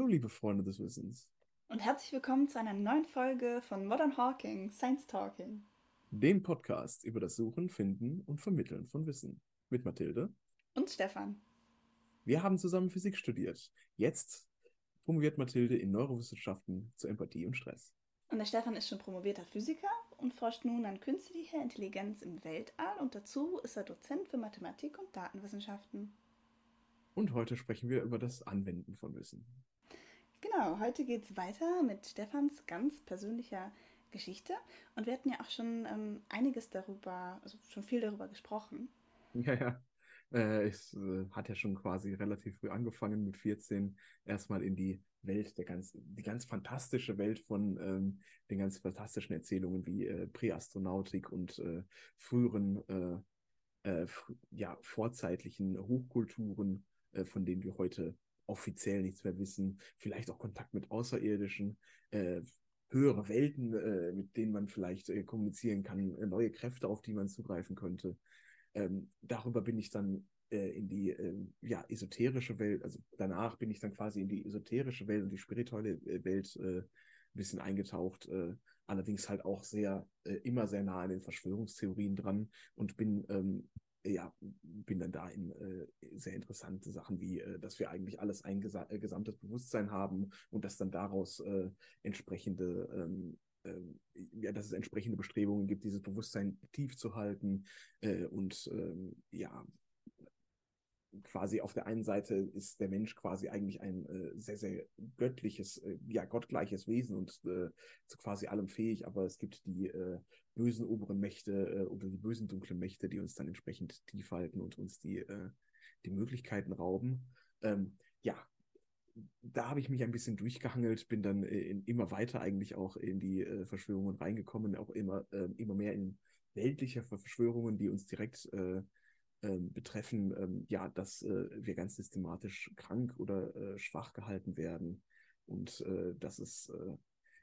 Hallo, liebe Freunde des Wissens. Und herzlich willkommen zu einer neuen Folge von Modern Hawking, Science Talking. Dem Podcast über das Suchen, Finden und Vermitteln von Wissen. Mit Mathilde. Und Stefan. Wir haben zusammen Physik studiert. Jetzt promoviert Mathilde in Neurowissenschaften zur Empathie und Stress. Und der Stefan ist schon promovierter Physiker und forscht nun an künstlicher Intelligenz im Weltall und dazu ist er Dozent für Mathematik und Datenwissenschaften. Und heute sprechen wir über das Anwenden von Wissen. Genau, heute geht es weiter mit Stefans ganz persönlicher Geschichte. Und wir hatten ja auch schon ähm, einiges darüber, also schon viel darüber gesprochen. Ja, ja. Äh, es äh, hat ja schon quasi relativ früh angefangen, mit 14 erstmal in die Welt, der ganz, die ganz fantastische Welt von ähm, den ganz fantastischen Erzählungen wie äh, Präastronautik und äh, früheren, äh, äh, fr ja, vorzeitlichen Hochkulturen, äh, von denen wir heute offiziell nichts mehr wissen, vielleicht auch Kontakt mit Außerirdischen, äh, höhere Welten, äh, mit denen man vielleicht äh, kommunizieren kann, äh, neue Kräfte, auf die man zugreifen könnte. Ähm, darüber bin ich dann äh, in die ähm, ja, esoterische Welt, also danach bin ich dann quasi in die esoterische Welt und die spirituelle äh, Welt ein bisschen eingetaucht, allerdings halt auch sehr, immer sehr nah an den Verschwörungstheorien dran und bin ähm, ja, bin dann da in äh, sehr interessante Sachen wie, äh, dass wir eigentlich alles ein gesa äh, gesamtes Bewusstsein haben und dass dann daraus äh, entsprechende, ähm, ähm, ja, dass es entsprechende Bestrebungen gibt, dieses Bewusstsein tief zu halten äh, und ähm, ja, quasi auf der einen Seite ist der Mensch quasi eigentlich ein äh, sehr, sehr göttliches, äh, ja, gottgleiches Wesen und äh, zu quasi allem fähig, aber es gibt die äh, bösen oberen Mächte äh, oder die bösen dunklen Mächte, die uns dann entsprechend tief halten und uns die, äh, die Möglichkeiten rauben. Ähm, ja, da habe ich mich ein bisschen durchgehangelt, bin dann in, immer weiter eigentlich auch in die Verschwörungen reingekommen, auch immer, immer mehr in weltliche Verschwörungen, die uns direkt ähm, betreffen, ähm, ja, dass äh, wir ganz systematisch krank oder äh, schwach gehalten werden und äh, dass es äh,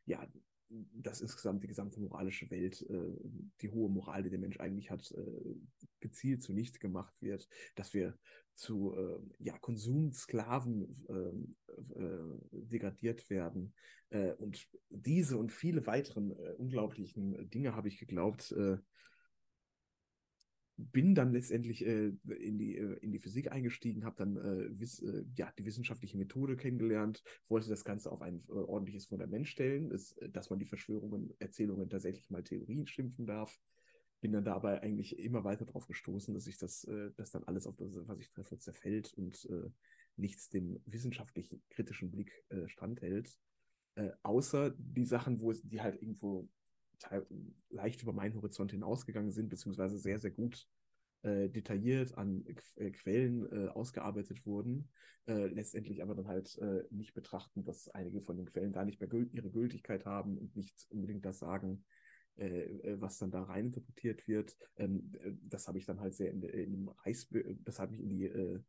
ja dass insgesamt die gesamte moralische Welt, äh, die hohe Moral, die der Mensch eigentlich hat, äh, gezielt zunichte gemacht wird, dass wir zu ja, Konsumsklaven äh, äh, degradiert werden. Und diese und viele weiteren unglaublichen Dinge habe ich geglaubt, bin dann letztendlich äh, in, die, äh, in die Physik eingestiegen, habe dann äh, wiss, äh, ja, die wissenschaftliche Methode kennengelernt, wollte das Ganze auf ein äh, ordentliches Fundament stellen, ist, äh, dass man die Verschwörungen, Erzählungen tatsächlich mal Theorien schimpfen darf. Bin dann dabei eigentlich immer weiter darauf gestoßen, dass sich das, dass dann alles auf das, was ich treffe, zerfällt und nichts dem wissenschaftlichen kritischen Blick standhält. außer die Sachen, wo es, die halt irgendwo leicht über meinen Horizont hinausgegangen sind, beziehungsweise sehr, sehr gut äh, detailliert an äh, Quellen äh, ausgearbeitet wurden, äh, letztendlich aber dann halt äh, nicht betrachten, dass einige von den Quellen gar nicht mehr gül ihre Gültigkeit haben und nicht unbedingt das sagen, äh, was dann da rein interpretiert wird. Ähm, das habe ich dann halt sehr in, in das hat mich in die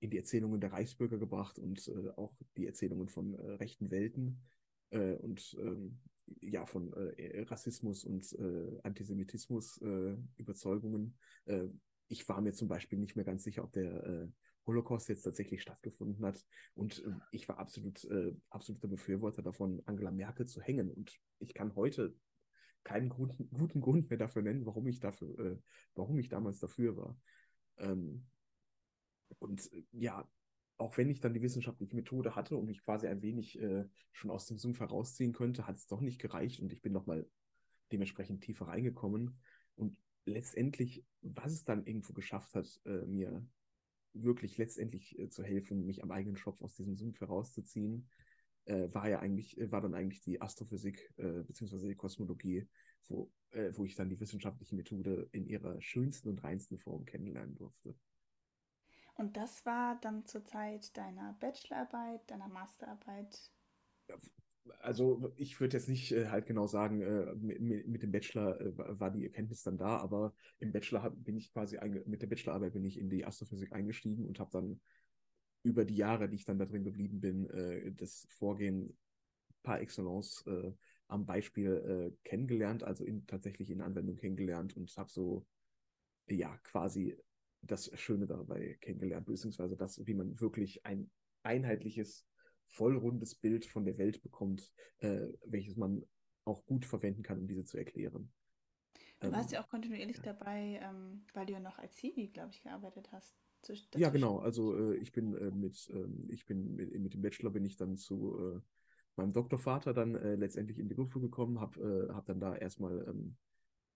in die Erzählungen der Reichsbürger gebracht und auch die Erzählungen von rechten Welten. und ähm, ja, von äh, Rassismus und äh, Antisemitismus äh, Überzeugungen. Äh, ich war mir zum Beispiel nicht mehr ganz sicher, ob der äh, Holocaust jetzt tatsächlich stattgefunden hat. Und äh, ich war absolut, äh, absoluter Befürworter davon, Angela Merkel zu hängen. Und ich kann heute keinen guten, guten Grund mehr dafür nennen, warum ich dafür, äh, warum ich damals dafür war. Ähm, und äh, ja, auch wenn ich dann die wissenschaftliche Methode hatte und mich quasi ein wenig äh, schon aus dem Sumpf herausziehen könnte, hat es doch nicht gereicht und ich bin nochmal dementsprechend tiefer reingekommen. Und letztendlich, was es dann irgendwo geschafft hat, äh, mir wirklich letztendlich äh, zu helfen, mich am eigenen Schopf aus diesem Sumpf herauszuziehen, äh, war ja eigentlich, äh, war dann eigentlich die Astrophysik äh, beziehungsweise die Kosmologie, wo, wo ich dann die wissenschaftliche Methode in ihrer schönsten und reinsten Form kennenlernen durfte. Und das war dann zur Zeit deiner Bachelorarbeit, deiner Masterarbeit? Also ich würde jetzt nicht äh, halt genau sagen, äh, mit, dem Bachelor äh, war die Erkenntnis dann da, aber im Bachelor bin ich quasi mit der Bachelorarbeit bin ich in die Astrophysik eingestiegen und habe dann über die Jahre, die ich dann da drin geblieben bin, das Vorgehen par excellence am Beispiel kennengelernt, also in, tatsächlich in Anwendung kennengelernt und habe so ja quasi das Schöne dabei kennengelernt, beziehungsweise das, wie man wirklich ein einheitliches vollrundes Bild von der Welt bekommt, äh, welches man auch gut verwenden kann, um diese zu erklären. Du warst ja auch kontinuierlich ja. dabei, ähm, weil du ja noch als Hiwi, glaube ich, gearbeitet hast. Ja, genau. Also äh, ich bin äh, mit, ähm, ich bin mit, mit, dem Bachelor bin ich dann zu äh, meinem Doktorvater dann äh, letztendlich in die Gruppe gekommen, habe äh, hab dann da erstmal ähm,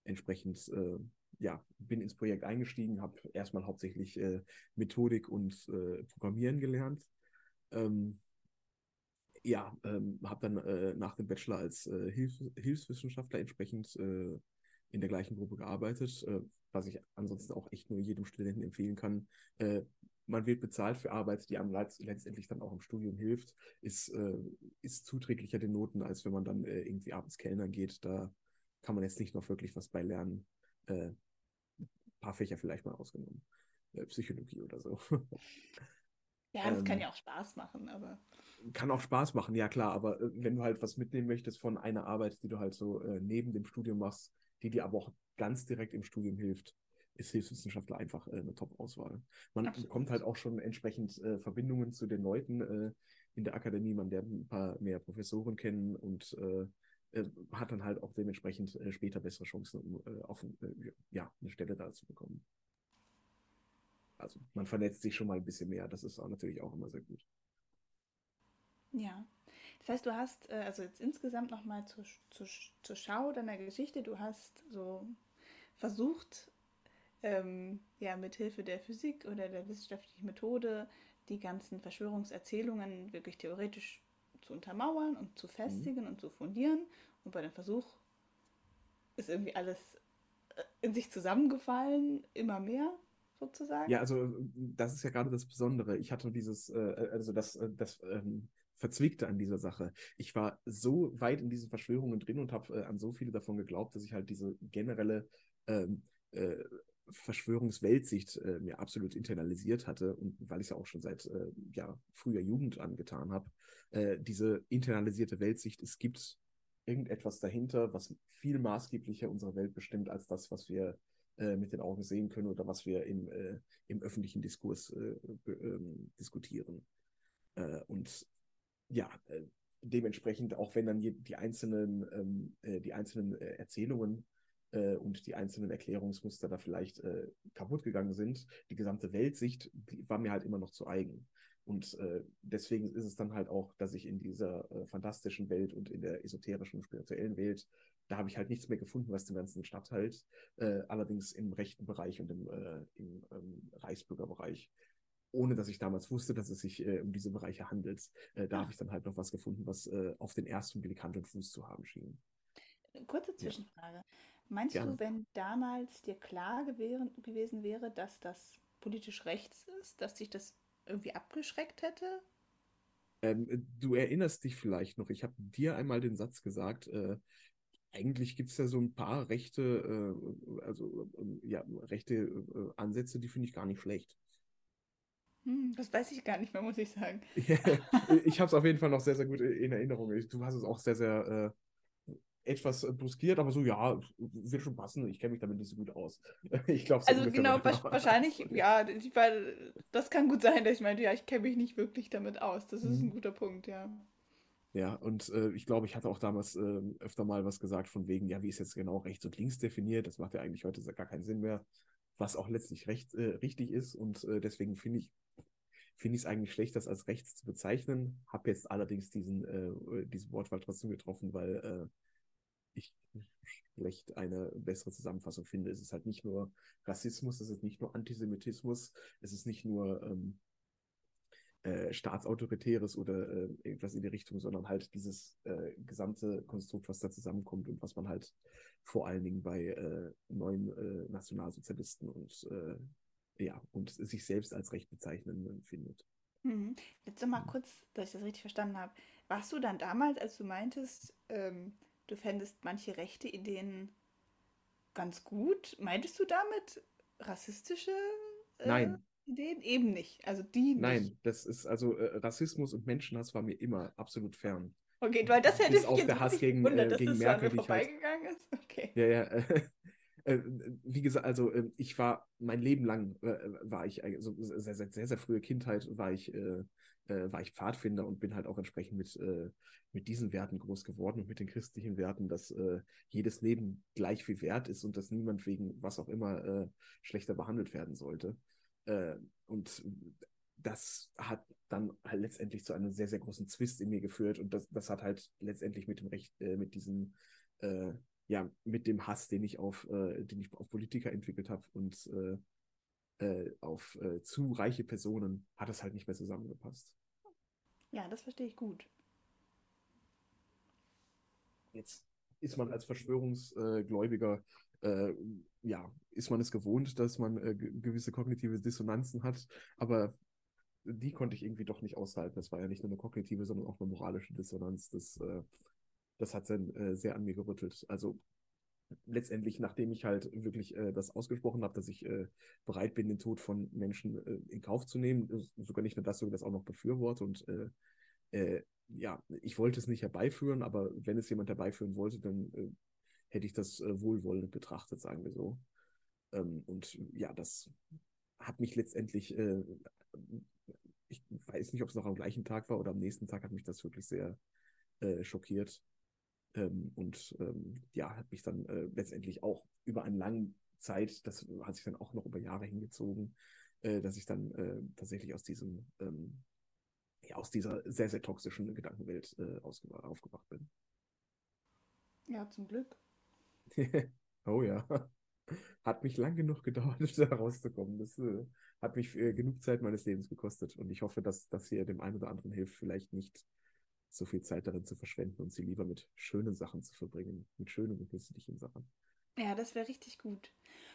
entsprechend, äh, ja, bin ins Projekt eingestiegen, habe erstmal hauptsächlich Methodik und Programmieren gelernt. Ähm, ja, ähm, habe dann nach dem Bachelor als Hilf Hilfswissenschaftler entsprechend in der gleichen Gruppe gearbeitet, äh, was ich ansonsten auch echt nur jedem Studenten empfehlen kann. Äh, man wird bezahlt für Arbeit, die einem letztendlich dann auch im Studium hilft, ist, äh, ist zuträglicher den Noten, als wenn man dann äh, irgendwie abends Kellnern geht. Da kann man jetzt nicht noch wirklich was bei lernen. Paar Fächer vielleicht mal ausgenommen. Äh, Psychologie oder so. Ja, das ähm, kann ja auch Spaß machen, aber. Kann auch Spaß machen, ja klar, aber äh, wenn du halt was mitnehmen möchtest von einer Arbeit, die du halt so äh, neben dem Studium machst, die dir aber auch ganz direkt im Studium hilft, ist Hilfswissenschaftler einfach äh, eine Top-Auswahl. Man Absolut. bekommt halt auch schon entsprechend äh, Verbindungen zu den Leuten äh, in der Akademie, man lernt ein paar mehr Professoren kennen und äh, äh, hat dann halt auch dementsprechend äh, später bessere Chancen, um auf ja, eine Stelle da zu bekommen. Also man vernetzt sich schon mal ein bisschen mehr, das ist auch natürlich auch immer sehr gut. Ja, das heißt, du hast, äh, also jetzt insgesamt nochmal zur, zur, zur Schau deiner Geschichte, du hast so versucht, ähm, ja, mit Hilfe der Physik oder der wissenschaftlichen Methode die ganzen Verschwörungserzählungen wirklich theoretisch zu untermauern und zu festigen mhm. und zu fundieren. Und bei dem Versuch ist irgendwie alles äh, in sich zusammengefallen, immer mehr sozusagen. Ja, also das ist ja gerade das Besondere. Ich hatte dieses, äh, also das, das ähm, Verzwickte an dieser Sache. Ich war so weit in diesen Verschwörungen drin und habe äh, an so viele davon geglaubt, dass ich halt diese generelle ähm, äh, Verschwörungsweltsicht äh, mir absolut internalisiert hatte und weil ich es ja auch schon seit äh, ja, früher Jugend angetan habe, äh, diese internalisierte Weltsicht, es gibt irgendetwas dahinter, was viel maßgeblicher unsere Welt bestimmt als das, was wir äh, mit den Augen sehen können oder was wir im, im öffentlichen Diskurs ähm, diskutieren. und ja, äh, dementsprechend, auch wenn dann die einzelnen, ähm, äh, die einzelnen äh, Erzählungen äh, und die einzelnen Erklärungsmuster da vielleicht äh, kaputt gegangen sind, die gesamte Weltsicht die war mir halt immer noch zu eigen. Und äh, deswegen ist es dann halt auch, dass ich in dieser fantastischen Welt und in der esoterischen, spirituellen Welt, da habe ich halt nichts mehr gefunden, was den ganzen Stadthalt, allerdings im rechten Bereich und im, im ähm, Reichsbürgerbereich ohne dass ich damals wusste, dass es sich äh, um diese Bereiche handelt. Äh, da habe ich dann halt noch was gefunden, was äh, auf den ersten Blick Hand und Fuß zu haben schien. Kurze Zwischenfrage. Ja. Meinst Gerne. du, wenn damals dir klar gewesen wäre, dass das politisch rechts ist, dass sich das irgendwie abgeschreckt hätte? Ähm, du erinnerst dich vielleicht noch, ich habe dir einmal den Satz gesagt, äh, eigentlich gibt es ja so ein paar rechte, äh, also äh, ja, rechte Ansätze, die finde ich gar nicht schlecht. Hm, das weiß ich gar nicht mehr, muss ich sagen. Ich habe es auf jeden Fall noch sehr, sehr gut in Erinnerung. Du hast es auch sehr, sehr äh, etwas bruskiert, aber so, ja, wird schon passen. Ich kenne mich damit nicht so gut aus. Ich glaube Also genau, wahrscheinlich, ja, weil das kann gut sein, dass ich meinte, ja, ich kenne mich nicht wirklich damit aus. Das ist mhm. ein guter Punkt, ja. Ja, und äh, ich glaube, ich hatte auch damals äh, öfter mal was gesagt von wegen, ja, wie ist jetzt genau rechts und links definiert? Das macht ja eigentlich heute gar keinen Sinn mehr, was auch letztlich recht, äh, richtig ist. Und äh, deswegen finde ich, finde ich es eigentlich schlecht, das als rechts zu bezeichnen. Habe jetzt allerdings diesen, äh, diese Wortwahl trotzdem getroffen, weil äh, schlecht eine bessere Zusammenfassung finde. Es ist halt nicht nur Rassismus, es ist nicht nur Antisemitismus, es ist nicht nur ähm, äh, staatsautoritäres oder äh, irgendwas in die Richtung, sondern halt dieses äh, gesamte Konstrukt, was da zusammenkommt und was man halt vor allen Dingen bei äh, neuen äh, Nationalsozialisten und äh, ja, und sich selbst als recht bezeichnen findet. Mhm. Jetzt noch mal kurz, dass ich das richtig verstanden habe. Warst du dann damals, als du meintest, ähm, du fändest manche rechte Ideen ganz gut, meintest du damit rassistische äh, Nein. Ideen? Eben nicht. Also die nicht. Nein, das ist also äh, Rassismus und Menschenhass war mir immer absolut fern. Okay, weil das hätte Bis ich auf der Hass gegen, gewundert, äh, gegen Merkel, halt vorbeigegangen halt... ist. Okay. Ja, ja. äh, wie gesagt, also äh, ich war mein Leben lang äh, war ich also sehr, sehr, sehr, sehr frühe Kindheit war ich äh, äh, war ich Pfadfinder und bin halt auch entsprechend mit äh, mit diesen Werten groß geworden und mit den christlichen Werten, dass jedes Leben gleich viel wert ist und dass niemand wegen was auch immer schlechter behandelt werden sollte. und das hat dann halt letztendlich zu einem sehr, sehr großen Zwist in mir geführt und das, das hat halt letztendlich mit dem Recht, äh, mit diesem, äh, ja, mit dem Hass, den ich auf, äh, den ich auf Politiker entwickelt habe und äh, äh, auf äh, zu reiche Personen, hat das halt nicht mehr zusammengepasst. Ja, das verstehe ich gut. Jetzt ist man als Verschwörungsgläubiger, ja, ist man es gewohnt, dass man gewisse kognitive Dissonanzen hat, aber die konnte ich irgendwie doch nicht aushalten. Das war ja nicht nur eine kognitive, sondern auch eine moralische Dissonanz. Das, äh, das hat dann äh, sehr an mir gerüttelt. Also letztendlich, nachdem ich halt wirklich äh, das ausgesprochen habe, dass ich äh, bereit bin, den Tod von Menschen äh, in Kauf zu nehmen, sogar nicht nur das, sondern das auch noch befürworte und äh, ja, ich wollte es nicht herbeiführen, aber wenn es jemand herbeiführen wollte, dann hätte ich das wohlwollend betrachtet, sagen wir so. Ähm, und ja, das hat mich letztendlich ich weiß nicht, ob es noch am gleichen Tag war oder am nächsten Tag hat mich das wirklich sehr äh, schockiert. Ähm, und ähm, ja, hat mich dann äh, letztendlich auch über eine lange Zeit, das hat sich dann auch noch über Jahre hingezogen, äh, dass ich dann äh, tatsächlich aus diesem, ähm, ja, aus dieser sehr, sehr toxischen Gedankenwelt äh, aufgewacht bin. Ja, zum Glück. oh ja. Hat mich lang genug gedauert, da rauszukommen. Das äh, hat mich äh, genug Zeit meines Lebens gekostet. Und ich hoffe, dass das hier dem einen oder anderen hilft, vielleicht nicht so viel Zeit darin zu verschwenden und sie lieber mit schönen Sachen zu verbringen, mit schönen und nützlichen Sachen. Ja, das wäre richtig gut.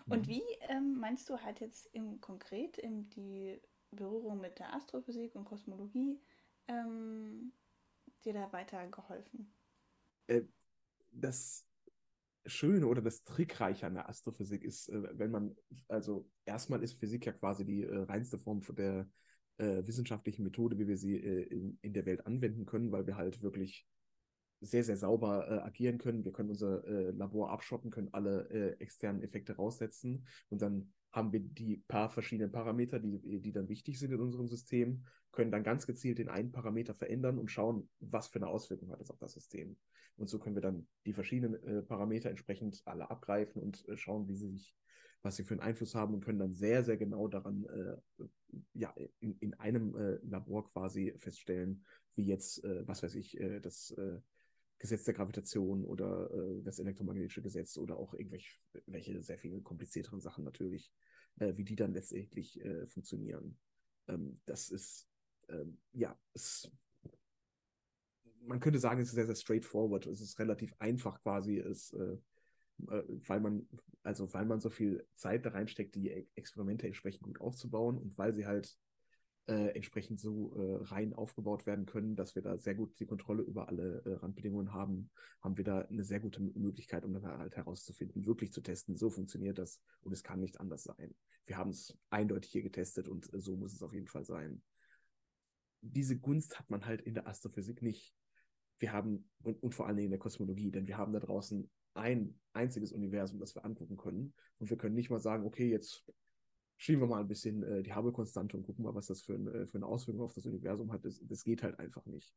Und mhm. wie ähm, meinst du halt jetzt im konkret in die Berührung mit der Astrophysik und Kosmologie ähm, dir da weitergeholfen? Äh, das Schöne oder das Trickreiche an der Astrophysik ist, äh, wenn man, also erstmal ist Physik ja quasi die äh, reinste Form von der äh, wissenschaftlichen Methode, wie wir sie äh, in, in der Welt anwenden können, weil wir halt wirklich sehr, sehr sauber äh, agieren können. Wir können unser äh, Labor abschotten, können alle externen Effekte raussetzen und dann haben wir die paar verschiedenen Parameter, die, die dann wichtig sind in unserem System, können dann ganz gezielt den einen Parameter verändern und schauen, was für eine Auswirkung hat es auf das System. Und so können wir dann die verschiedenen äh, Parameter entsprechend alle abgreifen und äh, schauen, wie sie sich, was sie für einen Einfluss haben und können dann sehr, sehr genau daran, äh, ja, in, in einem äh, Labor quasi feststellen, wie jetzt, äh, was weiß ich, äh, das Gesetz der Gravitation oder das elektromagnetische Gesetz oder auch irgendwelche welche sehr viel komplizierteren Sachen natürlich, wie die dann letztendlich funktionieren. Ähm, das ist, ähm, ja, es man könnte sagen, es ist sehr, sehr straightforward. Es ist relativ einfach quasi, es, äh, äh, weil man, also weil man so viel Zeit da reinsteckt, die Experimente entsprechend gut aufzubauen und weil sie halt äh, entsprechend so äh, rein aufgebaut werden können, dass wir da sehr gut die Kontrolle über alle äh, Randbedingungen haben, haben wir da eine sehr gute Möglichkeit, um dann halt herauszufinden, wirklich zu testen, so funktioniert das und es kann nicht anders sein. Wir haben es eindeutig hier getestet und äh, so muss es auf jeden Fall sein. Diese Gunst hat man halt in der Astrophysik nicht wir haben, und, und vor allen Dingen in der Kosmologie, denn wir haben da draußen ein einziges Universum, das wir angucken können. Und wir können nicht mal sagen, okay, jetzt schieben wir mal ein bisschen äh, die Hubble-Konstante und gucken mal, was das für, ein, äh, für eine Auswirkung auf das Universum hat. Das, das geht halt einfach nicht.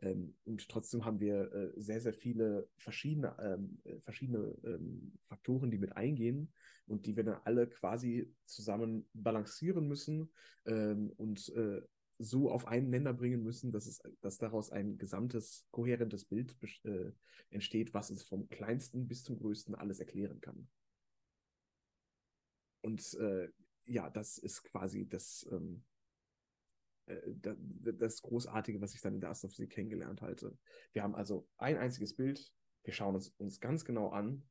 Ähm, und trotzdem haben wir äh, sehr, sehr viele verschiedene, ähm, äh, verschiedene ähm, Faktoren, die mit eingehen und die wir dann alle quasi zusammen balancieren müssen ähm, und äh, so auf einen Nenner bringen müssen, dass, es, dass daraus ein gesamtes, kohärentes Bild äh, entsteht, was es vom kleinsten bis zum größten alles erklären kann. Und äh, ja, das ist quasi das, ähm, äh, das, das Großartige, was ich dann in der Astrophysik kennengelernt halte. Wir haben also ein einziges Bild, wir schauen es uns ganz genau an,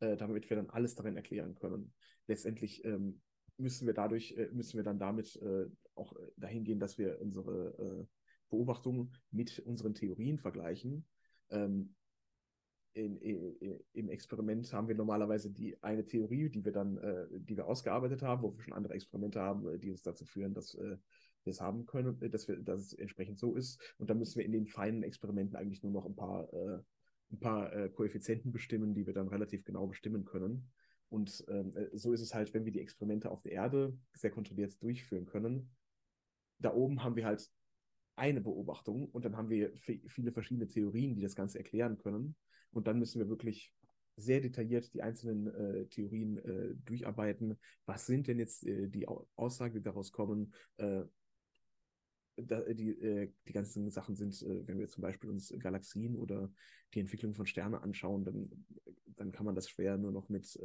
äh, damit wir dann alles darin erklären können. Letztendlich ähm, müssen wir dadurch, äh, müssen wir dann damit äh, auch äh, dahin gehen, dass wir unsere Beobachtungen mit unseren Theorien vergleichen. Ähm, in, in, im Experiment haben wir normalerweise die eine Theorie, die wir dann, äh, die wir ausgearbeitet haben, wo wir schon andere Experimente haben, die uns dazu führen, dass äh, wir es haben können, dass wir, dass es entsprechend so ist. Und dann müssen wir in den feinen Experimenten eigentlich nur noch ein paar, äh, ein paar Koeffizienten bestimmen, die wir dann relativ genau bestimmen können. Und ähm, äh, so ist es halt, wenn wir die Experimente auf der Erde sehr kontrolliert durchführen können. Da oben haben wir halt eine Beobachtung und dann haben wir viele verschiedene Theorien, die das Ganze erklären können. Und dann müssen wir wirklich sehr detailliert die einzelnen äh, Theorien äh, durcharbeiten. Was sind denn jetzt äh, die Aussagen, die daraus kommen? Äh, da, die, äh, die ganzen Sachen sind, äh, wenn wir zum Beispiel uns Galaxien oder die Entwicklung von Sternen anschauen, dann, dann kann man das schwer nur noch mit,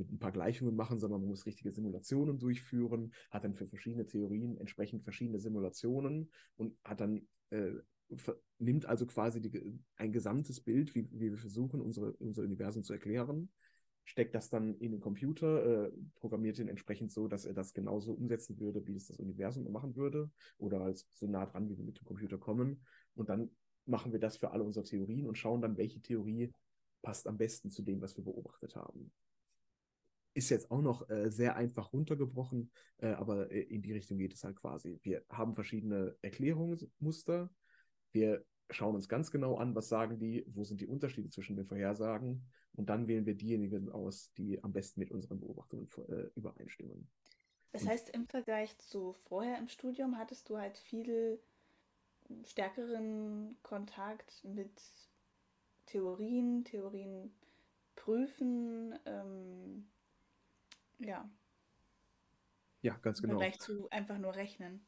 mit ein paar Gleichungen machen, sondern man muss richtige Simulationen durchführen, hat dann für verschiedene Theorien entsprechend verschiedene Simulationen und hat dann nimmt also quasi die, ein gesamtes Bild, wie, wie wir versuchen, unsere, unser Universum zu erklären, steckt das dann in den Computer, äh, programmiert ihn entsprechend so, dass er das genauso umsetzen würde, wie es das Universum machen würde, oder halt so nah dran, wie wir mit dem Computer kommen. Und dann machen wir das für alle unsere Theorien und schauen dann, welche Theorie passt am besten zu dem, was wir beobachtet haben. Ist jetzt auch noch äh, sehr einfach runtergebrochen, äh, aber äh, in die Richtung geht es halt quasi. Wir haben verschiedene Erklärungsmuster, wir schauen uns ganz genau an, was sagen die, wo sind die Unterschiede zwischen den Vorhersagen und dann wählen wir diejenigen aus, die am besten mit unseren Beobachtungen äh, übereinstimmen. Das heißt, im Vergleich zu vorher im Studium hattest du halt viel stärkeren Kontakt mit Theorien, Theorien prüfen, ähm, ja. Ja, ganz genau. Im Vergleich zu einfach nur rechnen.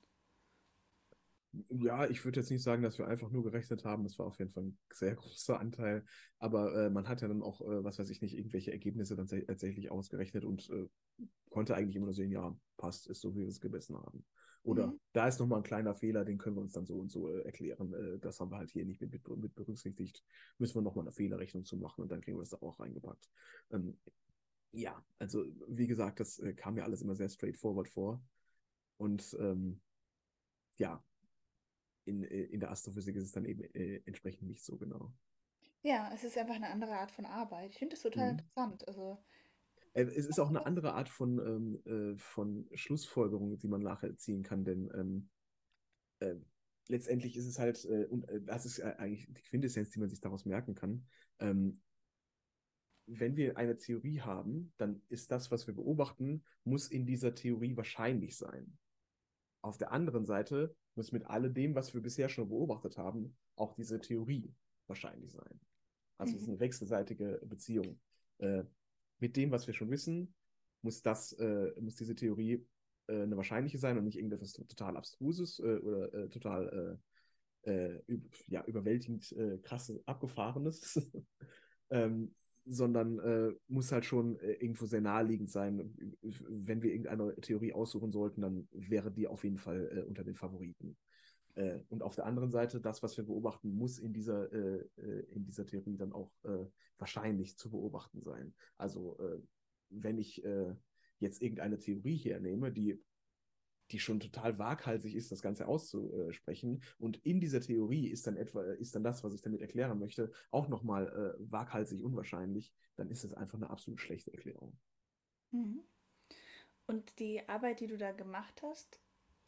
Ja, ich würde jetzt nicht sagen, dass wir einfach nur gerechnet haben. Das war auf jeden Fall ein sehr großer Anteil. Aber äh, man hat ja dann auch, äh, was weiß ich nicht, irgendwelche Ergebnisse dann tatsächlich ausgerechnet und äh, konnte eigentlich immer nur sehen, ja, passt, ist so, wie wir es gemessen haben. Oder mhm. da ist nochmal ein kleiner Fehler, den können wir uns dann so und so äh, erklären. Äh, das haben wir halt hier nicht mit, mit, mit berücksichtigt. Müssen wir nochmal eine Fehlerrechnung zu machen und dann kriegen wir das da auch reingepackt. Ähm, ja, also wie gesagt, das äh, kam mir alles immer sehr straightforward vor. Und ähm, ja, in, äh, in der Astrophysik ist es dann eben äh, entsprechend nicht so genau. Ja, es ist einfach eine andere Art von Arbeit. Ich finde das total mhm. interessant. Also, äh, es ist auch eine andere Art von, ähm, äh, von Schlussfolgerung, die man nachher ziehen kann, denn ähm, äh, letztendlich ist es halt, äh, und das ist eigentlich die Quintessenz, die man sich daraus merken kann. Ähm, wenn wir eine Theorie haben, dann ist das, was wir beobachten, muss in dieser Theorie wahrscheinlich sein. Auf der anderen Seite muss mit alledem, was wir bisher schon beobachtet haben, auch diese Theorie wahrscheinlich sein. Also es ist mhm. eine wechselseitige Beziehung. Äh, mit dem, was wir schon wissen, muss das, äh, muss diese Theorie äh, eine wahrscheinliche sein und nicht irgendetwas total abstruses äh, oder äh, total äh, ja, überwältigend krasses, abgefahrenes. ähm, sondern äh, muss halt schon äh, irgendwo sehr naheliegend sein. Wenn wir irgendeine Theorie aussuchen sollten, dann wäre die auf jeden Fall äh, unter den Favoriten. Äh, und auf der anderen Seite, das, was wir beobachten, muss in dieser, äh, in dieser Theorie dann auch wahrscheinlich zu beobachten sein. Also wenn ich jetzt irgendeine Theorie hernehme, die die schon total waghalsig ist, das Ganze auszusprechen. Und in dieser Theorie ist dann etwa, ist dann das, was ich damit erklären möchte, auch nochmal äh, waghalsig unwahrscheinlich, dann ist es einfach eine absolut schlechte Erklärung. Mhm. Und die Arbeit, die du da gemacht hast,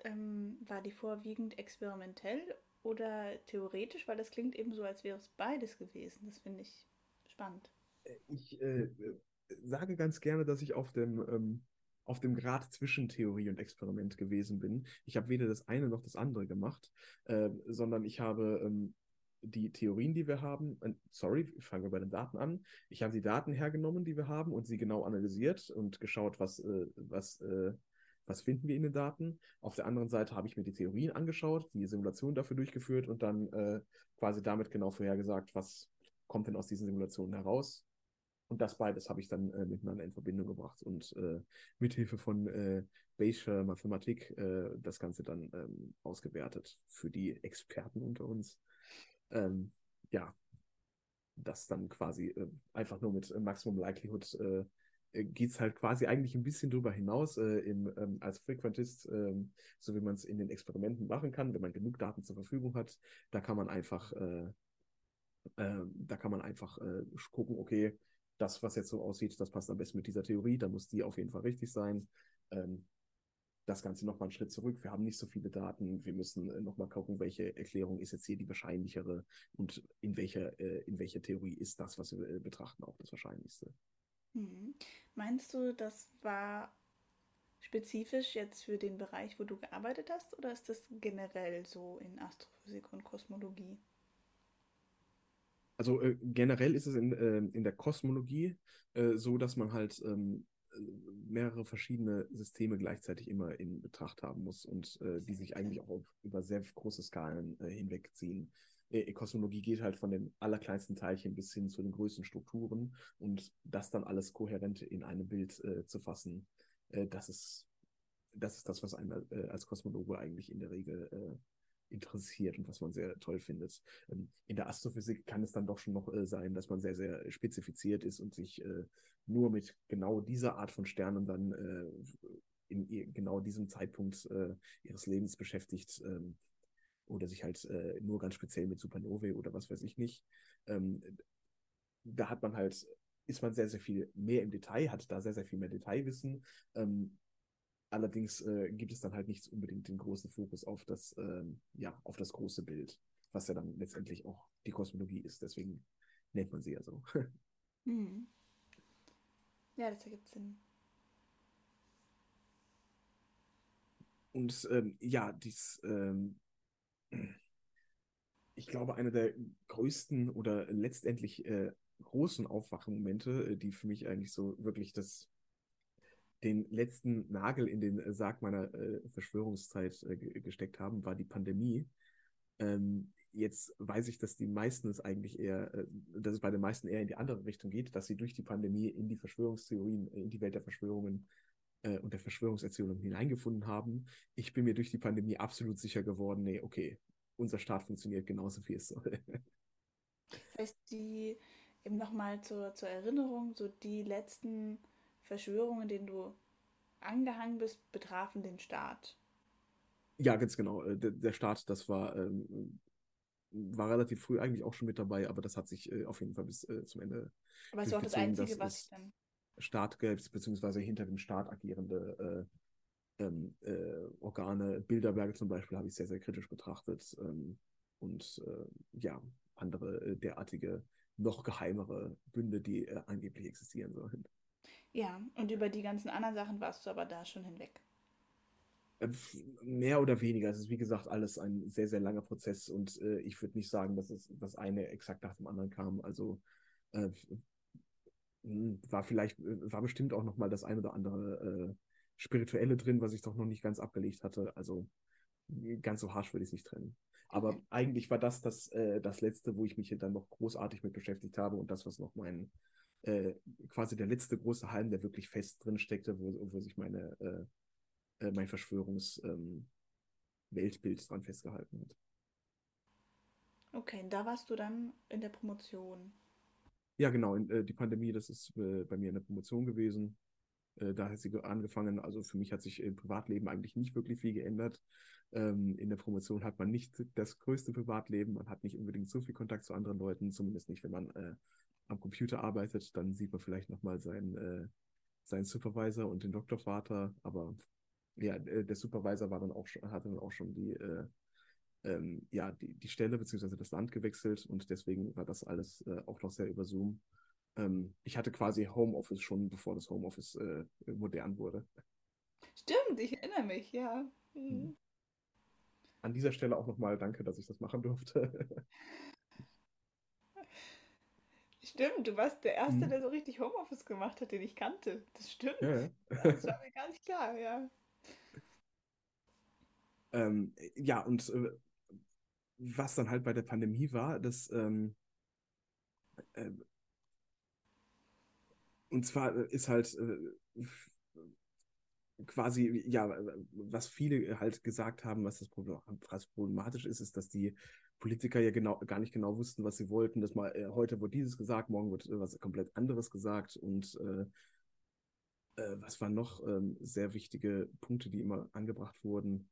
ähm, war die vorwiegend experimentell oder theoretisch? Weil das klingt eben so, als wäre es beides gewesen. Das finde ich spannend. Äh, ich äh, sage ganz gerne, dass ich auf dem ähm, auf dem Grad zwischen Theorie und Experiment gewesen bin. Ich habe weder das eine noch das andere gemacht, äh, sondern ich habe ähm, die Theorien, die wir haben, äh, sorry, fangen wir bei den Daten an. Ich habe die Daten hergenommen, die wir haben und sie genau analysiert und geschaut, was, äh, was, äh, was finden wir in den Daten. Auf der anderen Seite habe ich mir die Theorien angeschaut, die Simulation dafür durchgeführt und dann äh, quasi damit genau vorhergesagt, was kommt denn aus diesen Simulationen heraus und das beides habe ich dann äh, miteinander in Verbindung gebracht und äh, mithilfe von äh, Bayescher Mathematik äh, das Ganze dann ähm, ausgewertet für die Experten unter uns. Ähm, ja, das dann quasi äh, einfach nur mit Maximum Likelihood äh, äh geht es halt quasi eigentlich ein bisschen drüber hinaus äh, im, ähm, als Frequentist, ähm, so wie man es in den Experimenten machen kann, wenn man genug Daten zur Verfügung hat. Da kann man einfach, da kann man einfach gucken, okay, das, was jetzt so aussieht, das passt am besten mit dieser Theorie, dann muss die auf jeden Fall richtig sein. Ähm, das Ganze nochmal einen Schritt zurück. Wir haben nicht so viele Daten. Wir müssen äh, nochmal gucken, welche Erklärung ist jetzt hier die wahrscheinlichere und in welcher, äh, in welcher Theorie ist das, was wir äh, betrachten, auch das Wahrscheinlichste. Mhm. Meinst du, das war spezifisch jetzt für den Bereich, wo du gearbeitet hast, oder ist das generell so in Astrophysik und Kosmologie? Also äh, generell ist es in, äh, in der Kosmologie äh, so, dass man halt ähm, äh, mehrere verschiedene Systeme gleichzeitig immer in Betracht haben muss und äh, die sich eigentlich auch auf, über sehr große Skalen äh, hinwegziehen. Kosmologie geht halt von den allerkleinsten Teilchen bis hin zu den größten Strukturen und das dann alles kohärent in einem Bild zu fassen, das ist das ist das, was einen als Kosmologe eigentlich in der Regel interessiert und was man sehr toll findet. Ähm, in der Astrophysik kann es dann doch schon noch äh, sein, dass man sehr, sehr spezifiziert ist und sich äh, nur mit genau dieser Art von Sternen dann äh, in genau diesem Zeitpunkt ihres Lebens beschäftigt ähm, oder sich halt nur ganz speziell mit Supernovae oder was weiß ich nicht. Ähm, da hat man halt ist man sehr, sehr viel mehr im Detail, hat da sehr, sehr viel mehr Detailwissen. Ähm, Allerdings äh, gibt es dann halt nicht unbedingt den großen Fokus auf das, ähm, ja, auf das große Bild, was ja dann letztendlich auch die Kosmologie ist. Deswegen nennt man sie ja so. Mhm. Ja, das ergibt Sinn. Und ähm, ja, dies, ähm, ich glaube, einer der größten oder letztendlich äh, großen Aufwachmomente, äh, die für mich eigentlich so wirklich das den letzten Nagel in den Sarg meiner äh, Verschwörungszeit äh, gesteckt haben, war die Pandemie. Ähm, jetzt weiß ich, dass die meisten es eigentlich eher, äh, dass es bei den meisten eher in die andere Richtung geht, dass sie durch die Pandemie in die Verschwörungstheorien, in die Welt der Verschwörungen äh, und der Verschwörungserzählung hineingefunden haben. Ich bin mir durch die Pandemie absolut sicher geworden, nee, okay, unser Staat funktioniert genauso, wie es soll. Heißt, die, eben nochmal zur, zur Erinnerung, so die letzten Verschwörungen, denen du angehangen bist, betrafen den Staat. Ja, ganz genau. Äh, der, der Staat, das war, ähm, war relativ früh eigentlich auch schon mit dabei, aber das hat sich äh, auf jeden Fall bis äh, zum Ende. Aber es war auch das Einzige, was ich dann. Staat gäbe, beziehungsweise hinter dem Staat agierende äh, ähm, äh, Organe, Bilderberge zum Beispiel, habe ich sehr, sehr kritisch betrachtet. Ähm, und äh, ja, andere derartige, noch geheimere Bünde, die angeblich existieren sollen. Ja, und über die ganzen anderen Sachen warst du aber da schon hinweg. Äh, mehr oder weniger. Es ist wie gesagt alles ein sehr, sehr langer Prozess und äh, ich würde nicht sagen, dass es das eine exakt nach dem anderen kam. Also äh, hm, war vielleicht, äh, war bestimmt auch nochmal das ein oder andere äh, Spirituelle drin, was ich doch noch nicht ganz abgelegt hatte. Also ganz so harsch würde ich es nicht trennen. Aber okay. eigentlich war das das, äh, das Letzte, wo ich mich dann noch großartig mit beschäftigt habe und das, was noch mein, äh, quasi der letzte große Halm, der wirklich fest drin steckte, wo, wo sich meine, äh, äh mein Verschwörungsweltbild ähm, dran festgehalten hat. Okay, da warst du dann in der Promotion. Ja, genau. In, äh, die Pandemie, das ist äh, bei mir in der Promotion gewesen. Äh, da hat sie angefangen. Also für mich hat sich im Privatleben eigentlich nicht wirklich viel geändert. Ähm, in der Promotion hat man nicht das größte Privatleben. Man hat nicht unbedingt so viel Kontakt zu anderen Leuten, zumindest nicht, wenn man äh, am Computer arbeitet, dann sieht man vielleicht nochmal seinen, äh, seinen Supervisor und den Doktorvater, aber ja, äh, der Supervisor war dann auch schon, hatte dann auch schon die, äh, ähm, ja, die, die Stelle bzw. das Land gewechselt und deswegen war das alles äh, auch noch sehr über Zoom. Ähm, ich hatte quasi Homeoffice schon, bevor das Homeoffice äh, modern wurde. Stimmt, ich erinnere mich, ja. Mhm. An dieser Stelle auch nochmal danke, dass ich das machen durfte. Stimmt, du warst der Erste, mhm. der so richtig Homeoffice gemacht hat, den ich kannte. Das stimmt. Ja, ja. Das war mir gar nicht klar, ja. Ähm, ja, und äh, was dann halt bei der Pandemie war, dass ähm, äh, und zwar ist halt äh, quasi, ja, was viele halt gesagt haben, was das problematisch ist, ist, dass die Politiker ja genau, gar nicht genau wussten, was sie wollten. Das mal, äh, heute wird dieses gesagt, morgen wird äh, was komplett anderes gesagt. Und äh, äh, was waren noch ähm, sehr wichtige Punkte, die immer angebracht wurden?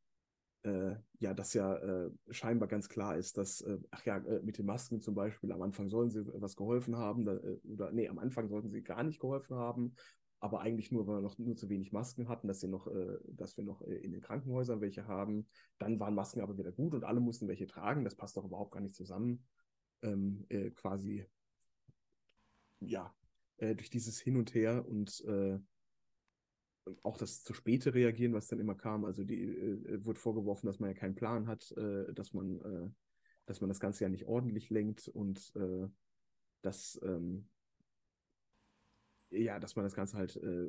Äh, ja, dass ja äh, scheinbar ganz klar ist, dass, ach ja, mit den Masken zum Beispiel, am Anfang sollen sie was geholfen haben, da, oder nee, am Anfang sollten sie gar nicht geholfen haben aber eigentlich nur, weil wir noch nur zu wenig Masken hatten, dass, wir noch, äh, dass wir noch äh, in den Krankenhäusern welche haben. Dann waren Masken aber wieder gut und alle mussten welche tragen. Das passt doch überhaupt gar nicht zusammen. Ähm, äh, quasi, ja, äh, durch dieses Hin und Her und äh, auch das zu späte Reagieren, was dann immer kam, also die äh, wurde vorgeworfen, dass man ja keinen Plan hat, dass man, dass man das Ganze ja nicht ordentlich lenkt und dass ähm, ja, dass man das Ganze halt äh,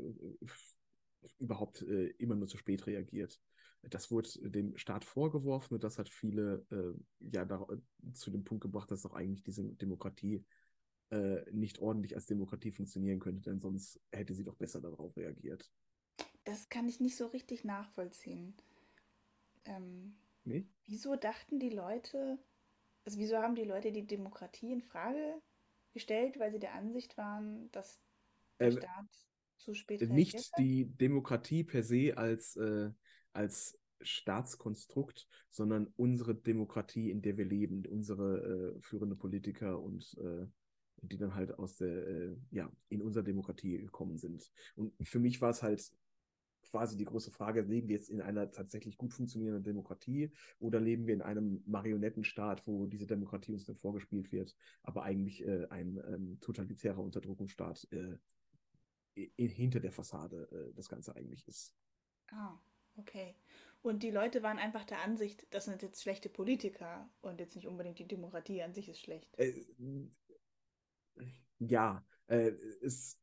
überhaupt äh, immer nur zu spät reagiert. Das wurde dem Staat vorgeworfen und das hat viele ja da, zu dem Punkt gebracht, dass doch eigentlich diese Demokratie nicht ordentlich als Demokratie funktionieren könnte, denn sonst hätte sie doch besser darauf reagiert. Das kann ich nicht so richtig nachvollziehen. Ähm, nee? Wieso dachten die Leute, also wieso haben die Leute die Demokratie in Frage gestellt, weil sie der Ansicht waren, dass ähm, Staat zu spät reagiert Nicht hat? die Demokratie per se als, äh, als Staatskonstrukt, sondern unsere Demokratie, in der wir leben, unsere äh, führende Politiker und äh, die dann halt aus der, äh, ja, in unserer Demokratie gekommen sind. Und für mich war es halt quasi die große Frage, leben wir jetzt in einer tatsächlich gut funktionierenden Demokratie oder leben wir in einem Marionettenstaat, wo diese Demokratie uns dann vorgespielt wird, aber eigentlich äh, ein ähm, totalitärer Unterdrückungsstaat äh, in, hinter der Fassade äh, das Ganze eigentlich ist. Ah, okay. Und die Leute waren einfach der Ansicht, das sind jetzt schlechte Politiker und jetzt nicht unbedingt die Demokratie an sich ist schlecht. Äh, ja, äh, es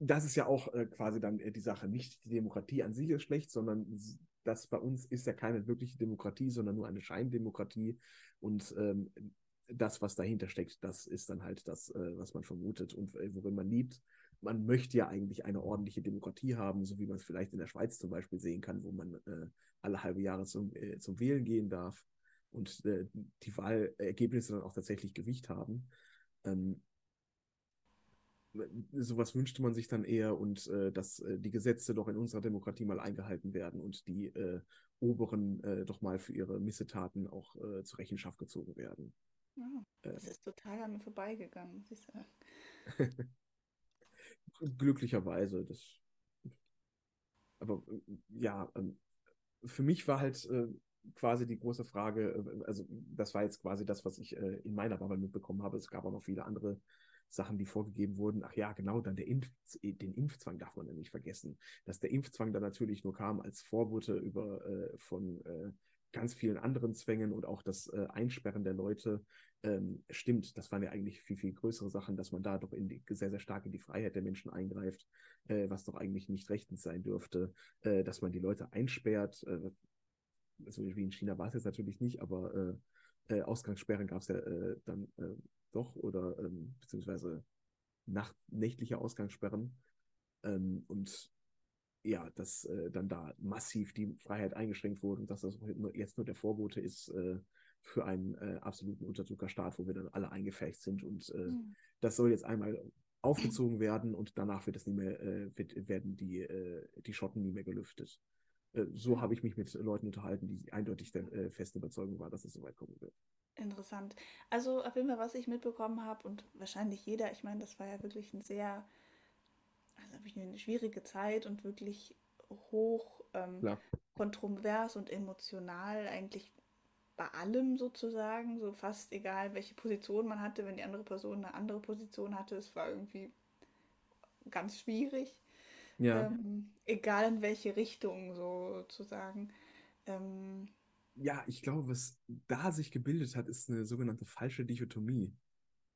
das ist ja auch äh, quasi dann äh, die Sache. Nicht die Demokratie an sich ist schlecht, sondern das bei uns ist ja keine wirkliche Demokratie, sondern nur eine Scheindemokratie. Und ähm, das, was dahinter steckt, das ist dann halt das, äh, was man vermutet und worin man liebt. Man möchte ja eigentlich eine ordentliche Demokratie haben, so wie man es vielleicht in der Schweiz zum Beispiel sehen kann, wo man äh, alle halbe Jahre zum, äh, zum Wählen gehen darf und die Wahlergebnisse dann auch tatsächlich Gewicht haben. Ähm, sowas wünschte man sich dann eher und äh, dass äh, die Gesetze doch in unserer Demokratie mal eingehalten werden und die äh, Oberen äh, doch mal für ihre Missetaten auch äh, zur Rechenschaft gezogen werden. Oh, das ist total an mir vorbeigegangen, muss ich sagen. Glücklicherweise. Das... Aber äh, ja, ähm, für mich war halt quasi die große Frage, also das war jetzt quasi das, was ich in meiner Bubble mitbekommen habe. Es gab auch noch viele andere Sachen, die vorgegeben wurden. Ach ja, genau, dann der Impf den Impfzwang darf man ja nicht vergessen. Dass der Impfzwang dann natürlich nur kam als Vorbote über äh, von äh, ganz vielen anderen Zwängen und auch das äh, Einsperren der Leute ähm, stimmt. Das waren ja eigentlich viel, viel größere Sachen, dass man da doch die, sehr, sehr stark in die Freiheit der Menschen eingreift, äh, was doch eigentlich nicht rechtens sein dürfte, äh, dass man die Leute einsperrt. Äh, so wie in China war es jetzt natürlich nicht, aber Ausgangssperren gab es ja dann doch, oder ähm, beziehungsweise nacht, nächtliche Ausgangssperren. Ähm, und ja, dass äh, dann da massiv die Freiheit eingeschränkt wurde und dass das jetzt nur der Vorbote ist äh, für einen äh, absoluten Unterdrückerstaat, wo wir dann alle eingefecht sind. Und mhm. das soll jetzt einmal aufgezogen werden und danach wird es nie mehr, äh, wird, werden die, äh, die Schotten nie mehr gelüftet. so habe ich mich mit Leuten unterhalten, die eindeutig der festen Überzeugung war, dass es so weit kommen wird. Interessant. Also auf jeden Fall, was ich mitbekommen habe und wahrscheinlich jeder, ich meine, das war ja wirklich ein sehr, also eine schwierige Zeit und wirklich hoch ähm, kontrovers und emotional eigentlich bei allem sozusagen, so fast egal, welche Position man hatte, wenn die andere Person eine andere Position hatte, es war irgendwie ganz schwierig. Ja. Ähm, egal in welche Richtung sozusagen. Ähm, ja, ich glaube, was da sich gebildet hat, ist eine sogenannte falsche Dichotomie.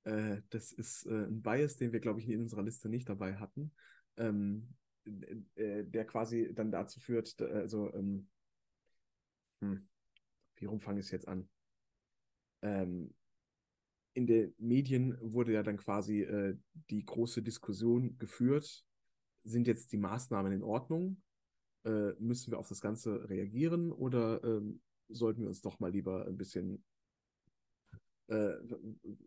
Äh, das ist äh, ein Bias, den wir, glaube ich, in unserer Liste nicht dabei hatten, ähm, äh, der quasi dann dazu führt, also, ähm, hm, wie rum fange ich es jetzt an? Ähm, in den Medien wurde ja dann quasi äh, die große Diskussion geführt, sind jetzt die Maßnahmen in Ordnung? Äh, müssen wir auf das Ganze reagieren oder ähm, sollten wir uns doch mal lieber ein bisschen äh,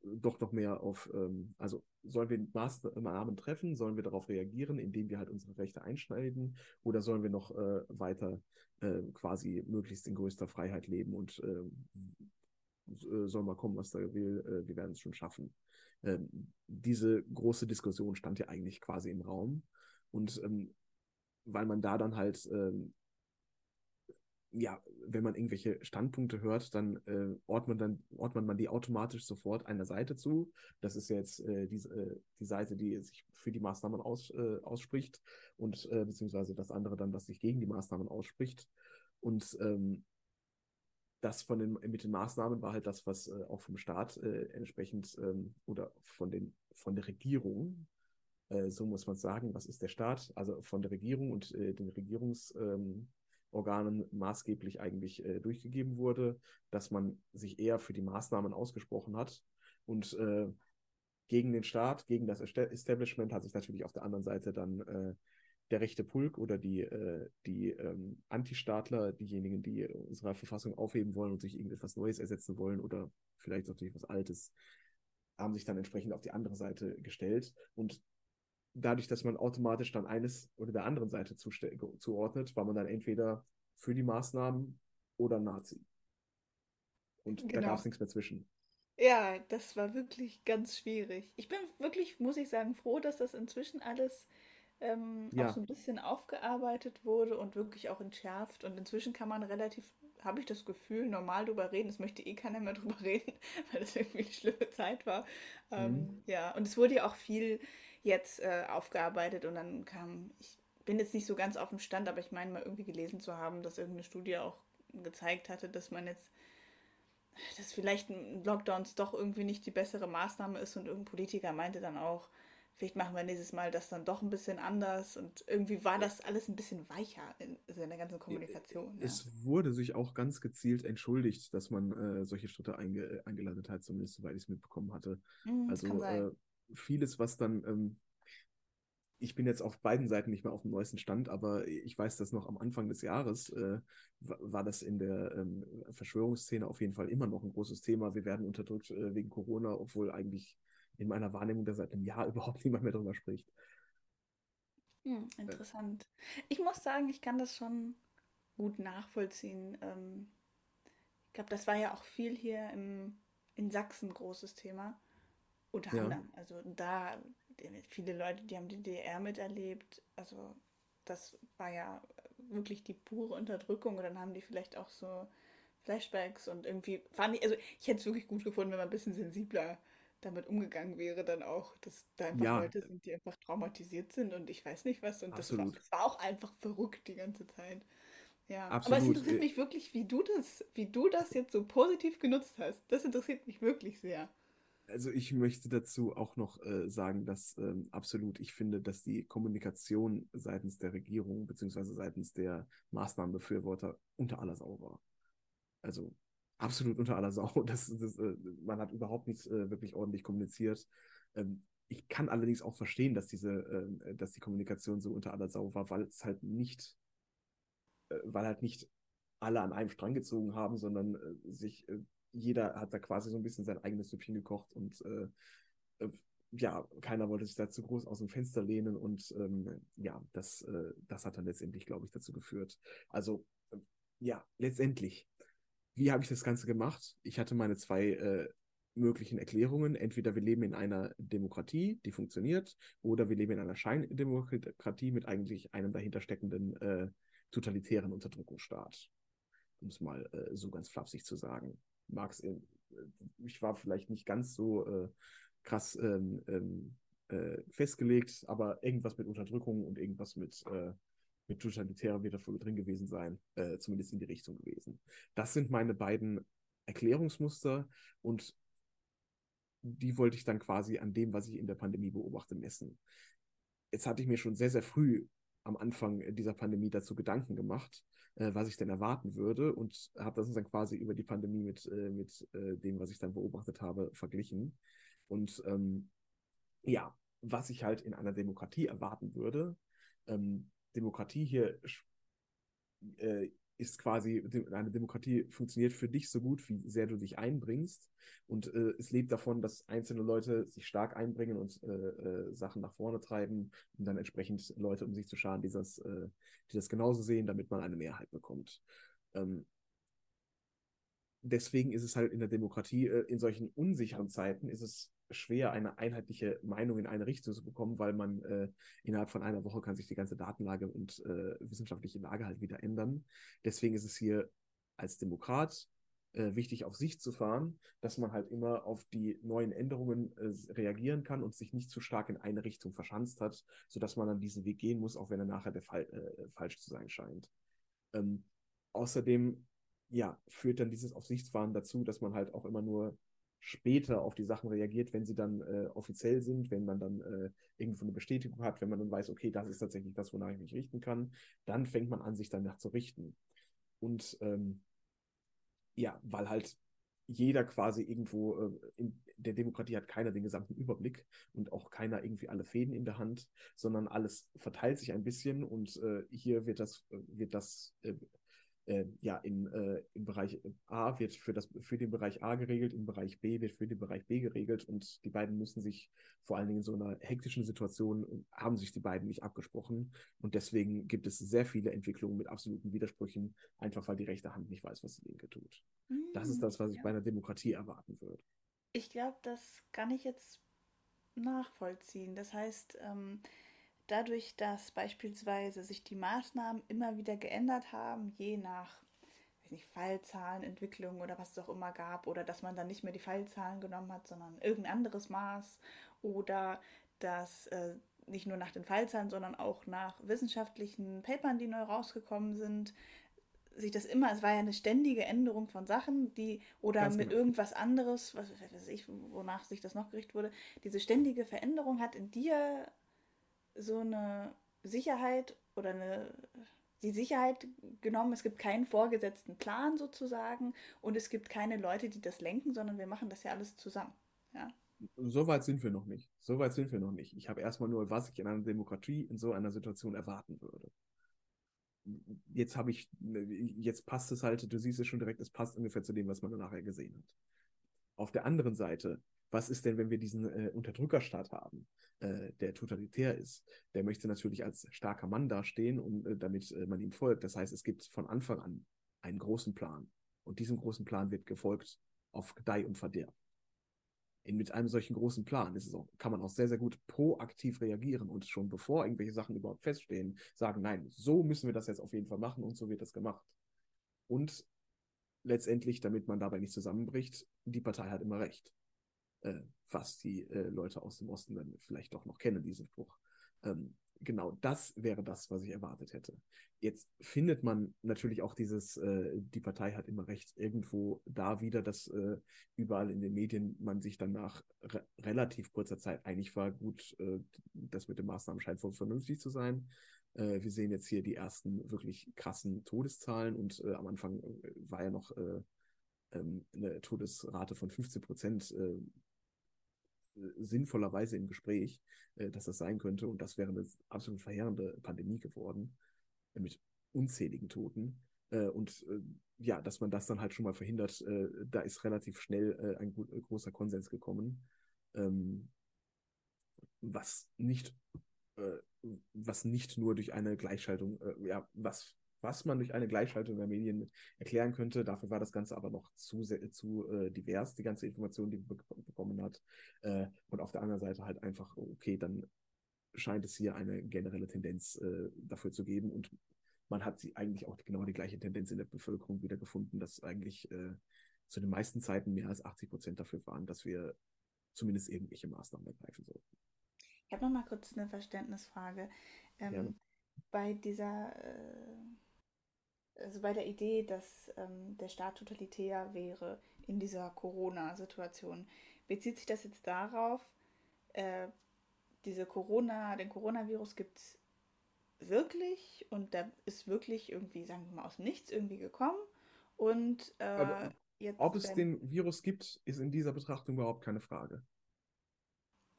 doch noch mehr auf, ähm, also sollen wir Maßnahmen treffen, sollen wir darauf reagieren, indem wir halt unsere Rechte einschneiden? Oder sollen wir noch äh, weiter äh, quasi möglichst in größter Freiheit leben und ähm, äh, soll mal kommen, was da will, äh, wir werden es schon schaffen. Ähm, diese große Diskussion stand ja eigentlich quasi im Raum. Und ähm, weil man da dann halt ähm, ja, wenn man irgendwelche Standpunkte hört, dann äh, ordnet, man dann ordnet man die automatisch sofort einer Seite zu. Das ist jetzt äh, die, äh, die Seite, die sich für die Maßnahmen aus, äh, ausspricht und äh, beziehungsweise das andere dann, das sich gegen die Maßnahmen ausspricht. Und ähm, das von den, mit den Maßnahmen war halt das, was äh, auch vom Staat entsprechend ähm, oder von, den, von der Regierung, so muss man sagen, was ist der Staat? Also von der Regierung und den Regierungs ähm, Organen maßgeblich eigentlich äh, durchgegeben wurde, dass man sich eher für die Maßnahmen ausgesprochen hat und äh, gegen den Staat, gegen das Establishment hat sich natürlich auf der anderen Seite dann äh, der rechte Pulk oder die, äh, die ähm, Antistaatler, diejenigen, die unsere Verfassung aufheben wollen und sich irgendetwas Neues ersetzen wollen oder vielleicht auch durch was Altes, haben sich dann entsprechend auf die andere Seite gestellt. Und dadurch, dass man automatisch dann eines oder der anderen Seite zuordnet, war man dann entweder für die Maßnahmen oder Nazi. Und genau. da gab es nichts mehr zwischen. Ja, das war wirklich ganz schwierig. Ich bin wirklich, muss ich sagen, froh, dass das inzwischen alles ähm, ja. auch so ein bisschen aufgearbeitet wurde und wirklich auch entschärft. Und inzwischen kann man relativ, habe ich das Gefühl, normal drüber reden. Es möchte eh keiner mehr drüber reden, weil das irgendwie eine schlimme Zeit war. Ähm, mhm. Ja, und es wurde ja auch viel jetzt äh, aufgearbeitet und dann kam, ich bin jetzt nicht so ganz auf dem Stand, aber ich meine mal irgendwie gelesen zu haben, dass irgendeine Studie auch gezeigt hatte, dass man jetzt, dass vielleicht Lockdowns doch irgendwie nicht die bessere Maßnahme ist und irgendein Politiker meinte dann auch, vielleicht machen wir nächstes Mal das dann doch ein bisschen anders und irgendwie war das alles ein bisschen weicher in, also in der ganzen Kommunikation. Es ja. wurde sich auch ganz gezielt entschuldigt, dass man äh, solche Schritte einge eingeleitet hat, zumindest soweit ich es mitbekommen hatte. Mm, also äh, vieles, was dann, ähm, ich bin jetzt auf beiden Seiten nicht mehr auf dem neuesten Stand, aber ich weiß, dass noch am Anfang des Jahres äh, war das in der ähm, Verschwörungsszene auf jeden Fall immer noch ein großes Thema. Wir werden unterdrückt äh, wegen Corona, obwohl eigentlich in meiner Wahrnehmung da seit einem Jahr überhaupt niemand mehr drüber spricht. Hm, interessant. Äh. Ich muss sagen, ich kann das schon gut nachvollziehen. Ähm, ich glaube, das war ja auch viel hier im, in Sachsen großes Thema. Unter ja. anderem. Also da, viele Leute, die haben die DDR miterlebt. Also das war ja wirklich die pure Unterdrückung. Und dann haben die vielleicht auch so Flashbacks und irgendwie fand ich, also ich hätte es wirklich gut gefunden, wenn man ein bisschen sensibler damit umgegangen wäre, dann auch, dass da einfach ja. Leute sind, die einfach traumatisiert sind und ich weiß nicht was. Und das war, das war, auch einfach verrückt die ganze Zeit. Ja, Absolut. aber es interessiert mich wirklich, wie du das, wie du das jetzt so positiv genutzt hast. Das interessiert mich wirklich sehr. Also ich möchte dazu auch noch äh, sagen, dass ähm, absolut ich finde, dass die Kommunikation seitens der Regierung beziehungsweise seitens der Maßnahmenbefürworter unter aller Sau war. Also absolut unter aller Sau. Das, das, äh, man hat überhaupt nichts äh, wirklich ordentlich kommuniziert. Ähm, ich kann allerdings auch verstehen, dass diese, äh, dass die Kommunikation so unter aller Sau war, weil es halt nicht, äh, weil halt nicht alle an einem Strang gezogen haben, sondern äh, sich jeder hat da quasi so ein bisschen sein eigenes Süppchen gekocht und äh, äh, ja, keiner wollte sich da zu groß aus dem Fenster lehnen und ähm, ja, das, äh, das hat dann letztendlich, glaube ich, dazu geführt. Also äh, ja, letztendlich, wie habe ich das Ganze gemacht? Ich hatte meine zwei äh, möglichen Erklärungen. Entweder wir leben in einer Demokratie, die funktioniert, oder wir leben in einer Scheindemokratie mit eigentlich einem dahinter steckenden äh, totalitären Unterdrückungsstaat. Um es mal äh, so ganz flapsig zu sagen mag es, ich war vielleicht nicht ganz so äh, krass ähm, ähm, äh, festgelegt, aber irgendwas mit Unterdrückung und irgendwas mit, äh, mit totalitärer wird dafür drin gewesen sein, äh, zumindest in die Richtung gewesen. Das sind meine beiden Erklärungsmuster und die wollte ich dann quasi an dem, was ich in der Pandemie beobachte, messen. Jetzt hatte ich mir schon sehr, sehr früh am Anfang dieser Pandemie dazu Gedanken gemacht, äh, was ich denn erwarten würde und habe das dann quasi über die Pandemie mit, äh, mit äh, dem, was ich dann beobachtet habe, verglichen. Und ähm, ja, was ich halt in einer Demokratie erwarten würde, ähm, Demokratie hier äh, ist quasi, eine Demokratie funktioniert für dich so gut, wie sehr du dich einbringst. Und äh, es lebt davon, dass einzelne Leute sich stark einbringen und äh, äh, Sachen nach vorne treiben und dann entsprechend Leute um sich zu scharen, die das, äh, die das genauso sehen, damit man eine Mehrheit bekommt. Ähm, deswegen ist es halt in der Demokratie, äh, in solchen unsicheren Zeiten, ist es schwer, eine einheitliche Meinung in eine Richtung zu bekommen, weil man äh, innerhalb von einer Woche kann sich die ganze Datenlage und äh, wissenschaftliche Lage halt wieder ändern. Deswegen ist es hier als Demokrat äh, wichtig, auf sich zu fahren, dass man halt immer auf die neuen Änderungen äh, reagieren kann und sich nicht zu stark in eine Richtung verschanzt hat, sodass man dann diesen Weg gehen muss, auch wenn er nachher der Fall, äh, falsch zu sein scheint. Ähm, außerdem ja, führt dann dieses Aufsichtsfahren dazu, dass man halt auch immer nur später auf die Sachen reagiert, wenn sie dann äh, offiziell sind, wenn man dann äh, irgendwo eine Bestätigung hat, wenn man dann weiß, okay, das ist tatsächlich das, wonach ich mich richten kann, dann fängt man an, sich danach zu richten. Und ähm, ja, weil halt jeder quasi irgendwo äh, in der Demokratie hat keiner den gesamten Überblick und auch keiner irgendwie alle Fäden in der Hand, sondern alles verteilt sich ein bisschen und äh, hier wird das, äh, wird das äh, äh, ja, in, äh, im Bereich A wird für, das, für den Bereich A geregelt, im Bereich B wird für den Bereich B geregelt und die beiden müssen sich vor allen Dingen in so einer hektischen Situation, haben sich die beiden nicht abgesprochen und deswegen gibt es sehr viele Entwicklungen mit absoluten Widersprüchen, einfach weil die rechte Hand nicht weiß, was die linke tut. Mm, das ist das, was ich ja. bei einer Demokratie erwarten würde. Ich glaube, das kann ich jetzt nachvollziehen. Das heißt, ähm, dadurch, dass beispielsweise sich die Maßnahmen immer wieder geändert haben, je nach weiß nicht, Fallzahlenentwicklung oder was es auch immer gab, oder dass man dann nicht mehr die Fallzahlen genommen hat, sondern irgendein anderes Maß, oder dass äh, nicht nur nach den Fallzahlen, sondern auch nach wissenschaftlichen Papern, die neu rausgekommen sind, sich das immer, es war ja eine ständige Änderung von Sachen, die, oder Ganz mit genau. irgendwas anderes, was weiß ich, wonach sich das noch gerichtet wurde, diese ständige Veränderung hat in dir so eine Sicherheit oder eine die Sicherheit genommen, es gibt keinen vorgesetzten Plan sozusagen und es gibt keine Leute, die das lenken, sondern wir machen das ja alles zusammen. Ja. So weit sind wir noch nicht. So weit sind wir noch nicht. Ich habe erstmal nur, was ich in einer Demokratie in so einer Situation erwarten würde. Jetzt habe ich, jetzt passt es halt, du siehst es schon direkt, es passt ungefähr zu dem, was man nachher gesehen hat. Auf der anderen Seite was ist denn, wenn wir diesen äh, Unterdrückerstaat haben, äh, der totalitär ist? Der möchte natürlich als starker Mann dastehen und äh, damit äh, man ihm folgt. Das heißt, es gibt von Anfang an einen großen Plan. Und diesem großen Plan wird gefolgt auf Gedeih und Verderb. In, mit einem solchen großen Plan ist es auch, kann man auch sehr, sehr gut proaktiv reagieren und schon bevor irgendwelche Sachen überhaupt feststehen, sagen, nein, so müssen wir das jetzt auf jeden Fall machen und so wird das gemacht. Und letztendlich, damit man dabei nicht zusammenbricht, die Partei hat immer recht äh, was die äh, Leute aus dem Osten dann vielleicht doch noch kennen, diesen Spruch. Ähm, genau das wäre das, was ich erwartet hätte. Jetzt findet man natürlich auch dieses, äh, die Partei hat immer recht, irgendwo da wieder, dass äh, überall in den Medien man sich dann nach re relativ kurzer Zeit einig war, gut, äh, das mit den Maßnahmen scheint wohl vernünftig zu sein. Äh, wir sehen jetzt hier die ersten wirklich krassen Todeszahlen und äh, am Anfang äh, war ja noch ähm, eine Todesrate von 15 Prozent sinnvollerweise im Gespräch, äh, dass das sein könnte. Und das wäre eine absolut verheerende Pandemie geworden äh, mit unzähligen Toten. Äh, und ja, dass man das dann halt schon mal verhindert, da ist relativ schnell ein großer Konsens gekommen. Ähm, was nicht was nicht nur durch eine Gleichschaltung, ja, was was man durch eine Gleichschaltung der Medien erklären könnte. Dafür war das Ganze aber noch zu, zu äh, divers, die ganze Information, die man bekommen hat. Äh, und auf der anderen Seite halt einfach, okay, dann scheint es hier eine generelle Tendenz äh, dafür zu geben. Und man hat sie eigentlich auch genau die gleiche Tendenz in der Bevölkerung wieder gefunden, dass eigentlich äh, zu den meisten Zeiten mehr als 80 Prozent dafür waren, dass wir zumindest irgendwelche Maßnahmen ergreifen sollten. Ich habe noch mal kurz eine Verständnisfrage. Ähm, ja. Bei dieser äh, also bei der Idee, dass ähm, der Staat totalitär wäre in dieser Corona-Situation, bezieht sich das jetzt darauf, äh, diese Corona, den Coronavirus gibt es wirklich und der ist wirklich irgendwie, sagen wir mal, aus dem Nichts irgendwie gekommen und äh, jetzt. Ob es den Virus gibt, ist in dieser Betrachtung überhaupt keine Frage.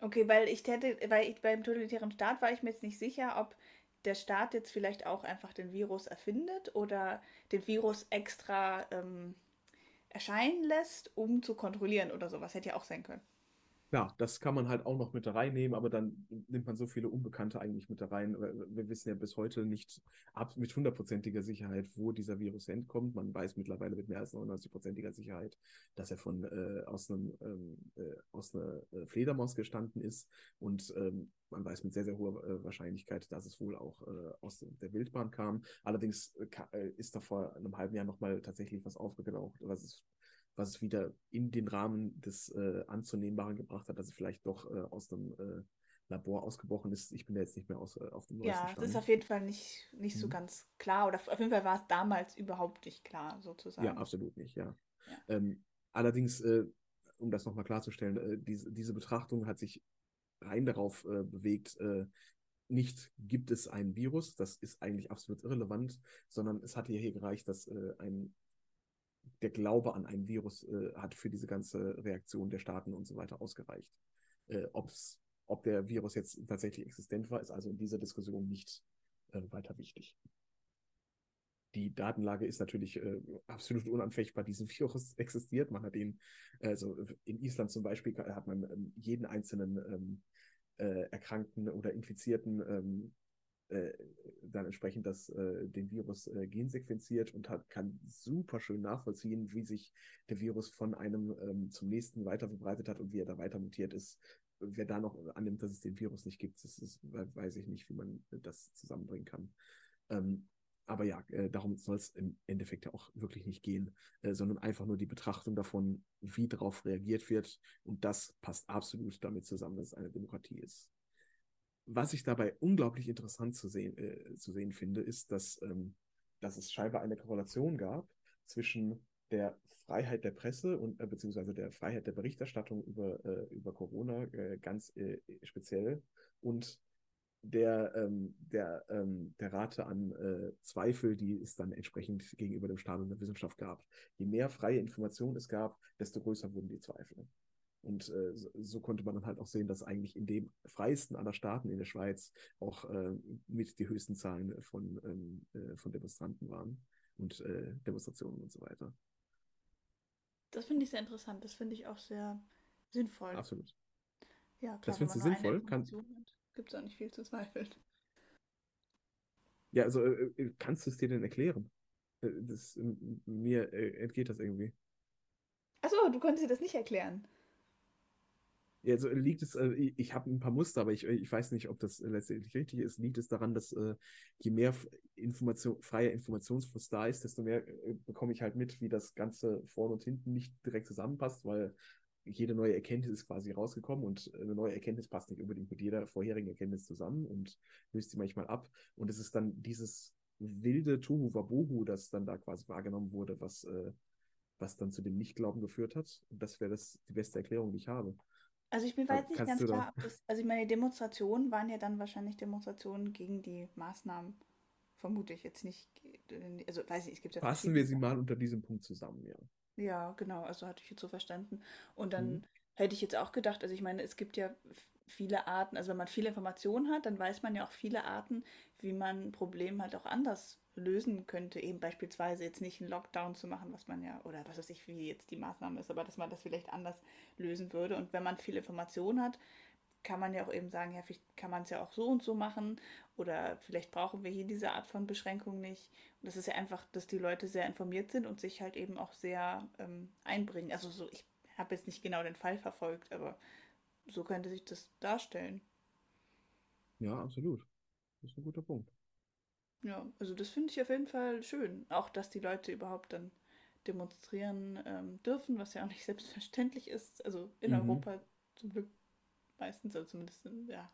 Okay, weil ich hätte, weil ich beim totalitären Staat war ich mir jetzt nicht sicher, ob der Staat jetzt vielleicht auch einfach den Virus erfindet oder den Virus extra ähm, erscheinen lässt, um zu kontrollieren oder sowas. Hätte ja auch sein können. Ja, das kann man halt auch noch mit reinnehmen, aber dann nimmt man so viele Unbekannte eigentlich mit da rein. Wir wissen ja bis heute nicht mit hundertprozentiger Sicherheit, wo dieser Virus entkommt. Man weiß mittlerweile mit mehr als 99-prozentiger Sicherheit, dass er von äh, aus, einem, ähm, äh, aus einer äh, Fledermaus gestanden ist. Und ähm, man weiß mit sehr, sehr hoher äh, Wahrscheinlichkeit, dass es wohl auch äh, aus der Wildbahn kam. Allerdings äh, ist da vor einem halben Jahr nochmal tatsächlich was aufgetaucht, was es was es wieder in den Rahmen des äh, Anzunehmbaren gebracht hat, dass es vielleicht doch äh, aus dem äh, Labor ausgebrochen ist. Ich bin da jetzt nicht mehr aus, äh, auf dem Ja, Stand. das ist auf jeden Fall nicht, nicht mhm. so ganz klar. Oder auf jeden Fall war es damals überhaupt nicht klar, sozusagen. Ja, absolut nicht, ja. ja. Ähm, allerdings, äh, um das nochmal klarzustellen, äh, diese, diese Betrachtung hat sich rein darauf bewegt, nicht gibt es ein Virus, das ist eigentlich absolut irrelevant, sondern es hat hier gereicht, dass äh, ein der Glaube an ein Virus äh, hat für diese ganze Reaktion der Staaten und so weiter ausgereicht. Äh, ob's, ob der Virus jetzt tatsächlich existent war, ist also in dieser Diskussion nicht äh, weiter wichtig. Die Datenlage ist natürlich äh, absolut unanfechtbar. Diesen Virus existiert. Man hat ihn, also in Island zum Beispiel, hat man ähm, jeden einzelnen ähm, äh, Erkrankten oder Infizierten ähm, äh, dann entsprechend das, äh, den Virus äh, gensequenziert und hat, kann super schön nachvollziehen, wie sich der Virus von einem ähm, zum nächsten weiter verbreitet hat und wie er da weiter mutiert ist. Wer da noch annimmt, dass es den Virus nicht gibt, das ist, weiß ich nicht, wie man das zusammenbringen kann. Ähm, aber ja, äh, darum soll es im Endeffekt ja auch wirklich nicht gehen, äh, sondern einfach nur die Betrachtung davon, wie darauf reagiert wird. Und das passt absolut damit zusammen, dass es eine Demokratie ist was ich dabei unglaublich interessant zu sehen, äh, zu sehen finde, ist, dass, ähm, dass es scheinbar eine Korrelation gab zwischen der Freiheit der Presse und äh, beziehungsweise der Freiheit der Berichterstattung über, äh, über Corona äh, ganz äh, speziell und der, ähm, der, ähm, der Rate an äh, Zweifel, die es dann entsprechend gegenüber dem Staat und der Wissenschaft gab. Je mehr freie Information es gab, desto größer wurden die Zweifel. Und äh, so, konnte man dann halt auch sehen, dass eigentlich in dem freiesten aller Staaten in der Schweiz auch äh, mit die höchsten Zahlen von, ähm, äh, von Demonstranten waren und äh, Demonstrationen und so weiter. Das finde ich sehr interessant. Das finde ich auch sehr sinnvoll. Absolut. Ja, klar, das findest du sinnvoll? Gibt es auch nicht viel zu zweifeln. Ja, also äh, äh, kannst du es dir denn erklären? Das, mir entgeht das irgendwie. Achso, du konntest dir das nicht erklären. Also liegt es, äh, ich habe ein paar Muster, aber ich, ich weiß nicht, ob das letztendlich richtig ist. Liegt es daran, dass äh, je mehr Information, freier Informationsfluss da ist, desto mehr äh, bekomme ich halt mit, wie das Ganze vorne und hinten nicht direkt zusammenpasst, weil jede neue Erkenntnis ist quasi rausgekommen und eine neue Erkenntnis passt nicht unbedingt mit jeder vorherigen Erkenntnis zusammen und löst sie manchmal ab. Und es ist dann dieses wilde Tohu Wabohu, das dann da quasi wahrgenommen wurde, was, äh, was dann zu dem Nichtglauben geführt hat. Und das wäre das die beste Erklärung, die ich habe. Also ich bin weiß nicht ganz klar, ob das, also ich meine, Demonstrationen waren ja dann wahrscheinlich Demonstrationen gegen die Maßnahmen. Vermute ich jetzt nicht. Also weiß ich, es gibt ja Fassen wir sie mal unter diesem Punkt zusammen, ja. Ja, genau, also hatte ich jetzt so verstanden. Und dann mhm. hätte ich jetzt auch gedacht, also ich meine, es gibt ja viele Arten, also wenn man viele Informationen hat, dann weiß man ja auch viele Arten, wie man ein Problem halt auch anders lösen könnte, eben beispielsweise jetzt nicht einen Lockdown zu machen, was man ja, oder was weiß ich, wie jetzt die Maßnahme ist, aber dass man das vielleicht anders lösen würde. Und wenn man viel Information hat, kann man ja auch eben sagen, ja, vielleicht kann man es ja auch so und so machen oder vielleicht brauchen wir hier diese Art von Beschränkung nicht. Und das ist ja einfach, dass die Leute sehr informiert sind und sich halt eben auch sehr ähm, einbringen. Also so, ich habe jetzt nicht genau den Fall verfolgt, aber so könnte sich das darstellen. Ja, absolut. Das ist ein guter Punkt. Ja, also das finde ich auf jeden Fall schön. Auch, dass die Leute überhaupt dann demonstrieren ähm, dürfen, was ja auch nicht selbstverständlich ist. Also in mhm. Europa zum Glück meistens, also zumindest, ja.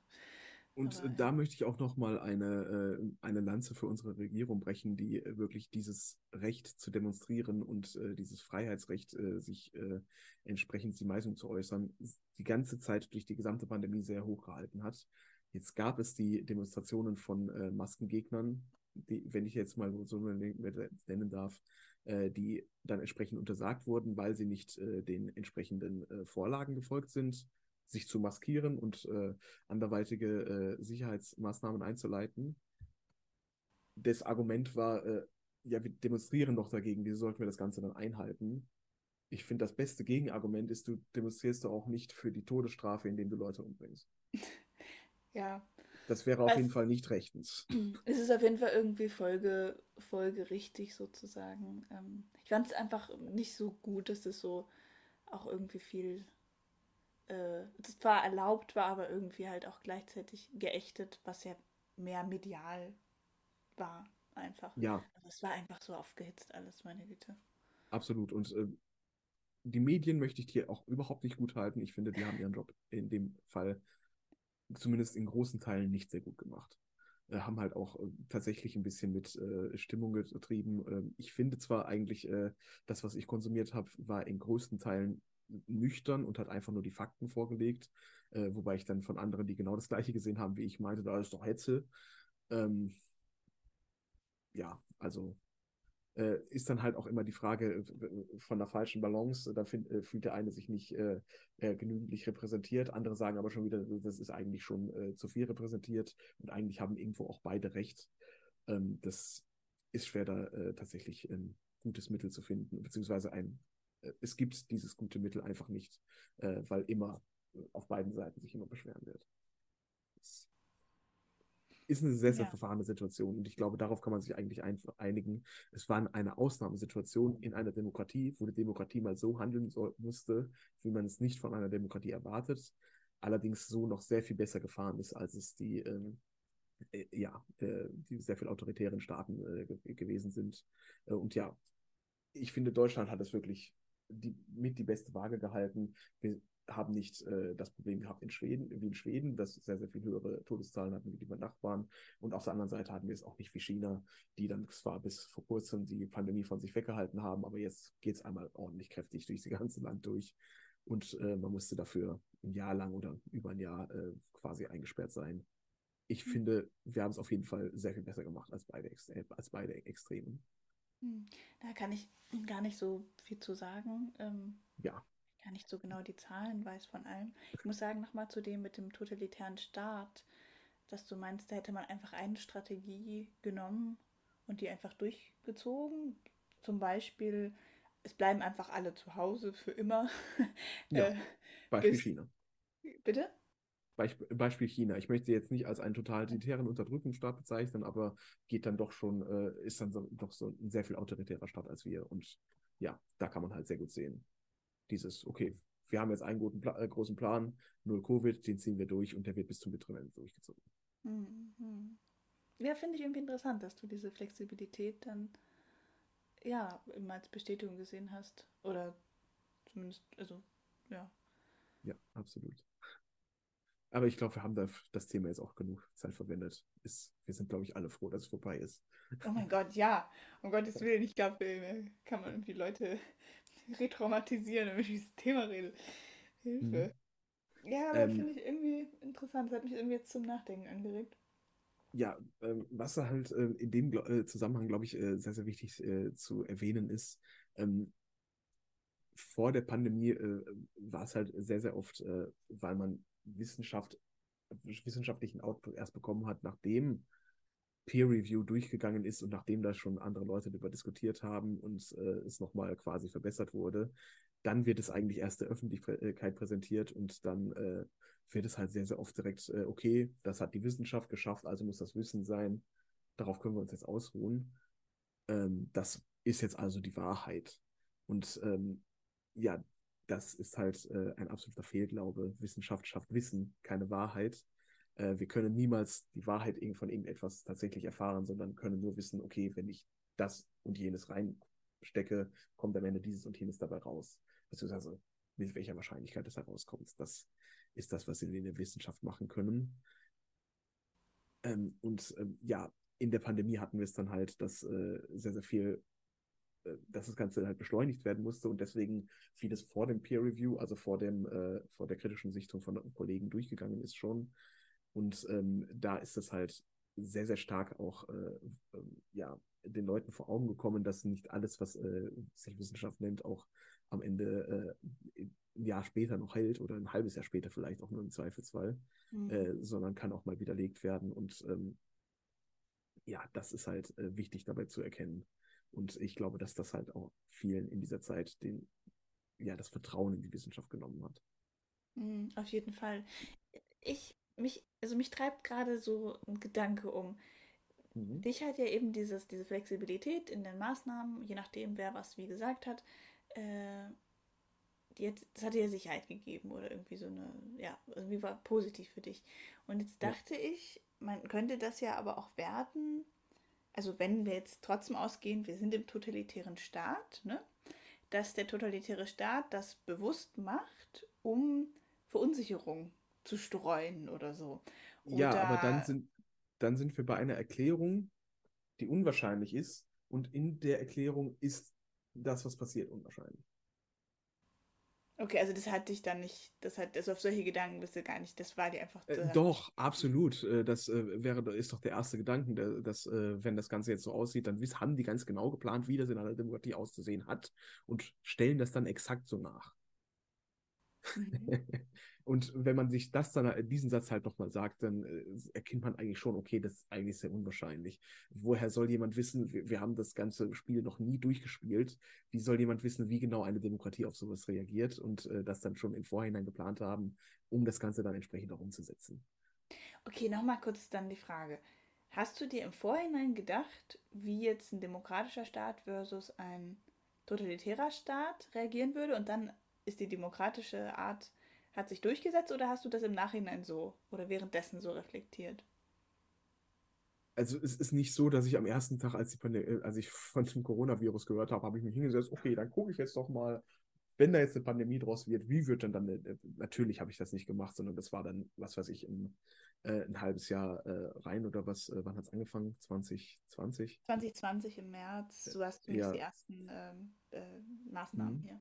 Und Aber, da ja. möchte ich auch nochmal eine, äh, eine Lanze für unsere Regierung brechen, die wirklich dieses Recht zu demonstrieren und äh, dieses Freiheitsrecht, äh, sich äh, entsprechend die Meinung zu äußern, die ganze Zeit durch die gesamte Pandemie sehr hoch gehalten hat. Jetzt gab es die Demonstrationen von äh, Maskengegnern, die, wenn ich jetzt mal so nennen darf, äh, die dann entsprechend untersagt wurden, weil sie nicht äh, den entsprechenden äh, Vorlagen gefolgt sind, sich zu maskieren und äh, anderweitige äh, Sicherheitsmaßnahmen einzuleiten. Das Argument war, ja, wir demonstrieren doch dagegen, wieso sollten wir das Ganze dann einhalten? ich finde, das beste Gegenargument ist, du demonstrierst doch auch nicht für die Todesstrafe, indem du Leute umbringst. Ja. Das wäre auf also, jeden Fall nicht rechtens. Es ist auf jeden Fall irgendwie Folge, folgerichtig sozusagen. Ähm, ich fand es einfach nicht so gut, dass es so auch irgendwie viel äh, das zwar erlaubt war, aber irgendwie halt auch gleichzeitig geächtet, was ja mehr medial war einfach. Ja. Also es war einfach so aufgehitzt alles, meine Güte. Absolut. Und äh, die Medien möchte ich hier auch überhaupt nicht gut halten. Ich finde, die haben ihren Job in dem Fall zumindest in großen Teilen nicht sehr gut gemacht. Äh, haben halt auch äh, tatsächlich ein bisschen mit äh, Stimmung getrieben. Ähm, ich finde zwar eigentlich, äh, das, was ich konsumiert habe, war in größten Teilen nüchtern und hat einfach nur die Fakten vorgelegt, äh, wobei ich dann von anderen, die genau das gleiche gesehen haben wie ich, meinte, da ist doch Hetze. Ähm, ja, also äh, ist dann halt auch immer die Frage äh, von der falschen Balance. Da find, äh, fühlt der eine sich nicht äh, äh, genügend repräsentiert. Andere sagen aber schon wieder, das ist eigentlich schon äh, zu viel repräsentiert und eigentlich haben irgendwo auch beide recht. Ähm, das ist schwer, da tatsächlich ein gutes Mittel zu finden, beziehungsweise ein, es gibt dieses gute Mittel einfach nicht, weil immer auf beiden Seiten sich immer beschweren wird. Ist eine sehr, sehr ja. verfahrene Situation. Und ich glaube, darauf kann man sich eigentlich einigen. Es war eine Ausnahmesituation in einer Demokratie, wo die Demokratie mal so handeln soll, musste, wie man es nicht von einer Demokratie erwartet. Allerdings so noch sehr viel besser gefahren ist, als es die, ähm, äh, ja, äh, die sehr viel autoritären Staaten äh, gewesen sind. Äh, und ja, ich finde, Deutschland hat es wirklich die, mit die beste Waage gehalten. Wir haben nicht äh, das Problem gehabt in Schweden, wie in Schweden, das sehr, sehr viel höhere Todeszahlen hatten wie die Nachbarn. Und auf der anderen Seite hatten wir es auch nicht wie China, die dann zwar bis vor kurzem die Pandemie von sich weggehalten haben, aber jetzt geht es einmal ordentlich kräftig durch das ganze Land durch. Und äh, man musste dafür ein Jahr lang oder über ein Jahr äh, quasi eingesperrt sein. Ich mhm. finde, wir haben es auf jeden Fall sehr viel besser gemacht als beide, äh, als beide Extremen. Hm. Da kann ich gar nicht so viel zu sagen. Ähm, ja gar nicht so genau die Zahlen weiß von allem. Ich muss sagen, nochmal zu dem mit dem totalitären Staat, dass du meinst, da hätte man einfach eine Strategie genommen und die einfach durchgezogen. Zum Beispiel, es bleiben einfach alle zu Hause für immer. Ja, äh, Beispiel bis, China. Bitte? Beispiel China. Ich möchte jetzt nicht als einen totalitären Unterdrückungsstaat bezeichnen, aber geht dann doch schon, äh, ist dann so, doch so ein sehr viel autoritärer Staat als wir. Und ja, da kann man halt sehr gut sehen, dieses, okay, wir haben jetzt einen guten, äh, großen Plan, null Covid, den ziehen wir durch und der wird bis zum bitteren Ende durchgezogen. Mhm. Ja, finde ich irgendwie interessant, dass du diese Flexibilität dann ja immer als Bestätigung gesehen hast. Oder zumindest, also, ja. Ja, absolut. Aber ich glaube, wir haben da das Thema jetzt auch genug Zeit verwendet. Ist, wir sind, glaube ich, alle froh, dass es vorbei ist. Oh mein Gott, ja. Um Gottes Willen, ich glaube, äh, kann man irgendwie Leute retraumatisieren, wenn ich über dieses Thema rede. Hilfe. Mhm. Ja, aber ähm, finde ich irgendwie interessant. Das hat mich irgendwie jetzt zum Nachdenken angeregt. Ja, ähm, was halt äh, in dem äh, Zusammenhang, glaube ich, äh, sehr, sehr wichtig äh, zu erwähnen ist, ähm, vor der Pandemie äh, war es halt sehr, sehr oft, äh, weil man Wissenschaft, wissenschaftlichen Output erst bekommen hat, nachdem Peer Review durchgegangen ist und nachdem da schon andere Leute darüber diskutiert haben und äh, es nochmal quasi verbessert wurde, dann wird es eigentlich erst der Öffentlichkeit präsentiert und dann äh, wird es halt sehr, sehr oft direkt, äh, okay, das hat die Wissenschaft geschafft, also muss das Wissen sein. Darauf können wir uns jetzt ausruhen. Ähm, das ist jetzt also die Wahrheit. Und ähm, ja, das ist halt äh, ein absoluter Fehlglaube. Wissenschaft schafft Wissen, keine Wahrheit äh, wir können niemals die Wahrheit von irgendetwas tatsächlich erfahren, sondern können nur wissen, okay, wenn ich das und jenes reinstecke, kommt am Ende dieses und jenes dabei raus. Beziehungsweise mit welcher Wahrscheinlichkeit es herauskommt. Das ist das, was wir in der Wissenschaft machen können. Ähm, und ähm, ja, in der Pandemie hatten wir es dann halt, dass äh, sehr, sehr viel, äh, dass das Ganze halt beschleunigt werden musste und deswegen vieles vor dem Peer Review, also vor dem, äh, vor der kritischen Sichtung von Kollegen durchgegangen ist schon. Und ähm, da ist es halt sehr, sehr stark auch äh, äh, ja, den Leuten vor Augen gekommen, dass nicht alles, was äh, sich Wissenschaft nennt, auch am Ende äh, ein Jahr später noch hält oder ein halbes Jahr später vielleicht auch nur im Zweifelsfall, mhm. Äh, sondern kann auch mal widerlegt werden. Und ähm, ja, das ist halt äh, wichtig dabei zu erkennen. Und ich glaube, dass das halt auch vielen in dieser Zeit den ja, das Vertrauen in die Wissenschaft genommen hat. Mhm, auf jeden Fall. Ich, mich, also mich treibt gerade so ein Gedanke um. Mhm. Dich hat ja eben dieses, diese Flexibilität in den Maßnahmen, je nachdem, wer was wie gesagt hat, äh, hat, das hat dir Sicherheit gegeben oder irgendwie so eine, ja, irgendwie war positiv für dich. Und jetzt Ja. dachte ich, man könnte das ja aber auch werten, also wenn wir jetzt trotzdem ausgehen, wir sind im totalitären Staat, ne? dass der totalitäre Staat das bewusst macht, um Verunsicherung zu streuen oder so. Ja, aber dann Oder, sind, dann sind wir bei einer Erklärung, die unwahrscheinlich ist, und in der Erklärung ist das, was passiert, unwahrscheinlich. okay, also das hat dich dann nicht, das hat, also auf solche Gedanken bist du gar nicht, das war dir einfach, Äh, doch, absolut. Äh, Das äh, wäre, ist doch der erste Gedanke, dass, äh, wenn das Ganze jetzt so aussieht, dann haben die ganz genau geplant, wie das in einer Demokratie auszusehen hat und stellen das dann exakt so nach. mhm. Und wenn man sich das dann, äh, diesen Satz halt nochmal sagt, dann äh, erkennt man eigentlich schon, okay, das ist eigentlich sehr unwahrscheinlich. Woher soll jemand wissen, wir, wir haben das ganze Spiel noch nie durchgespielt, wie soll jemand wissen, wie genau eine Demokratie auf sowas reagiert und äh, das dann schon im Vorhinein geplant haben, um das Ganze dann entsprechend auch umzusetzen? Okay, nochmal kurz dann die Frage. Hast du dir im Vorhinein gedacht, wie jetzt ein demokratischer Staat versus ein totalitärer Staat reagieren würde und dann ist die demokratische Art, hat sich durchgesetzt oder hast du das im Nachhinein so oder währenddessen so reflektiert? Also es ist nicht so, dass ich am ersten Tag, als, die Pande äh, als ich von dem Coronavirus gehört habe, habe ich mich hingesetzt, okay, dann gucke ich jetzt doch mal, wenn da jetzt eine Pandemie draus wird, wie wird denn dann, eine, natürlich habe ich das nicht gemacht, sondern das war dann, was weiß ich, im, äh, ein halbes Jahr äh, rein oder was, äh, wann hat es angefangen? 2020? 2020 im März, du hast die Ja, ersten ähm, äh, Maßnahmen mhm. hier.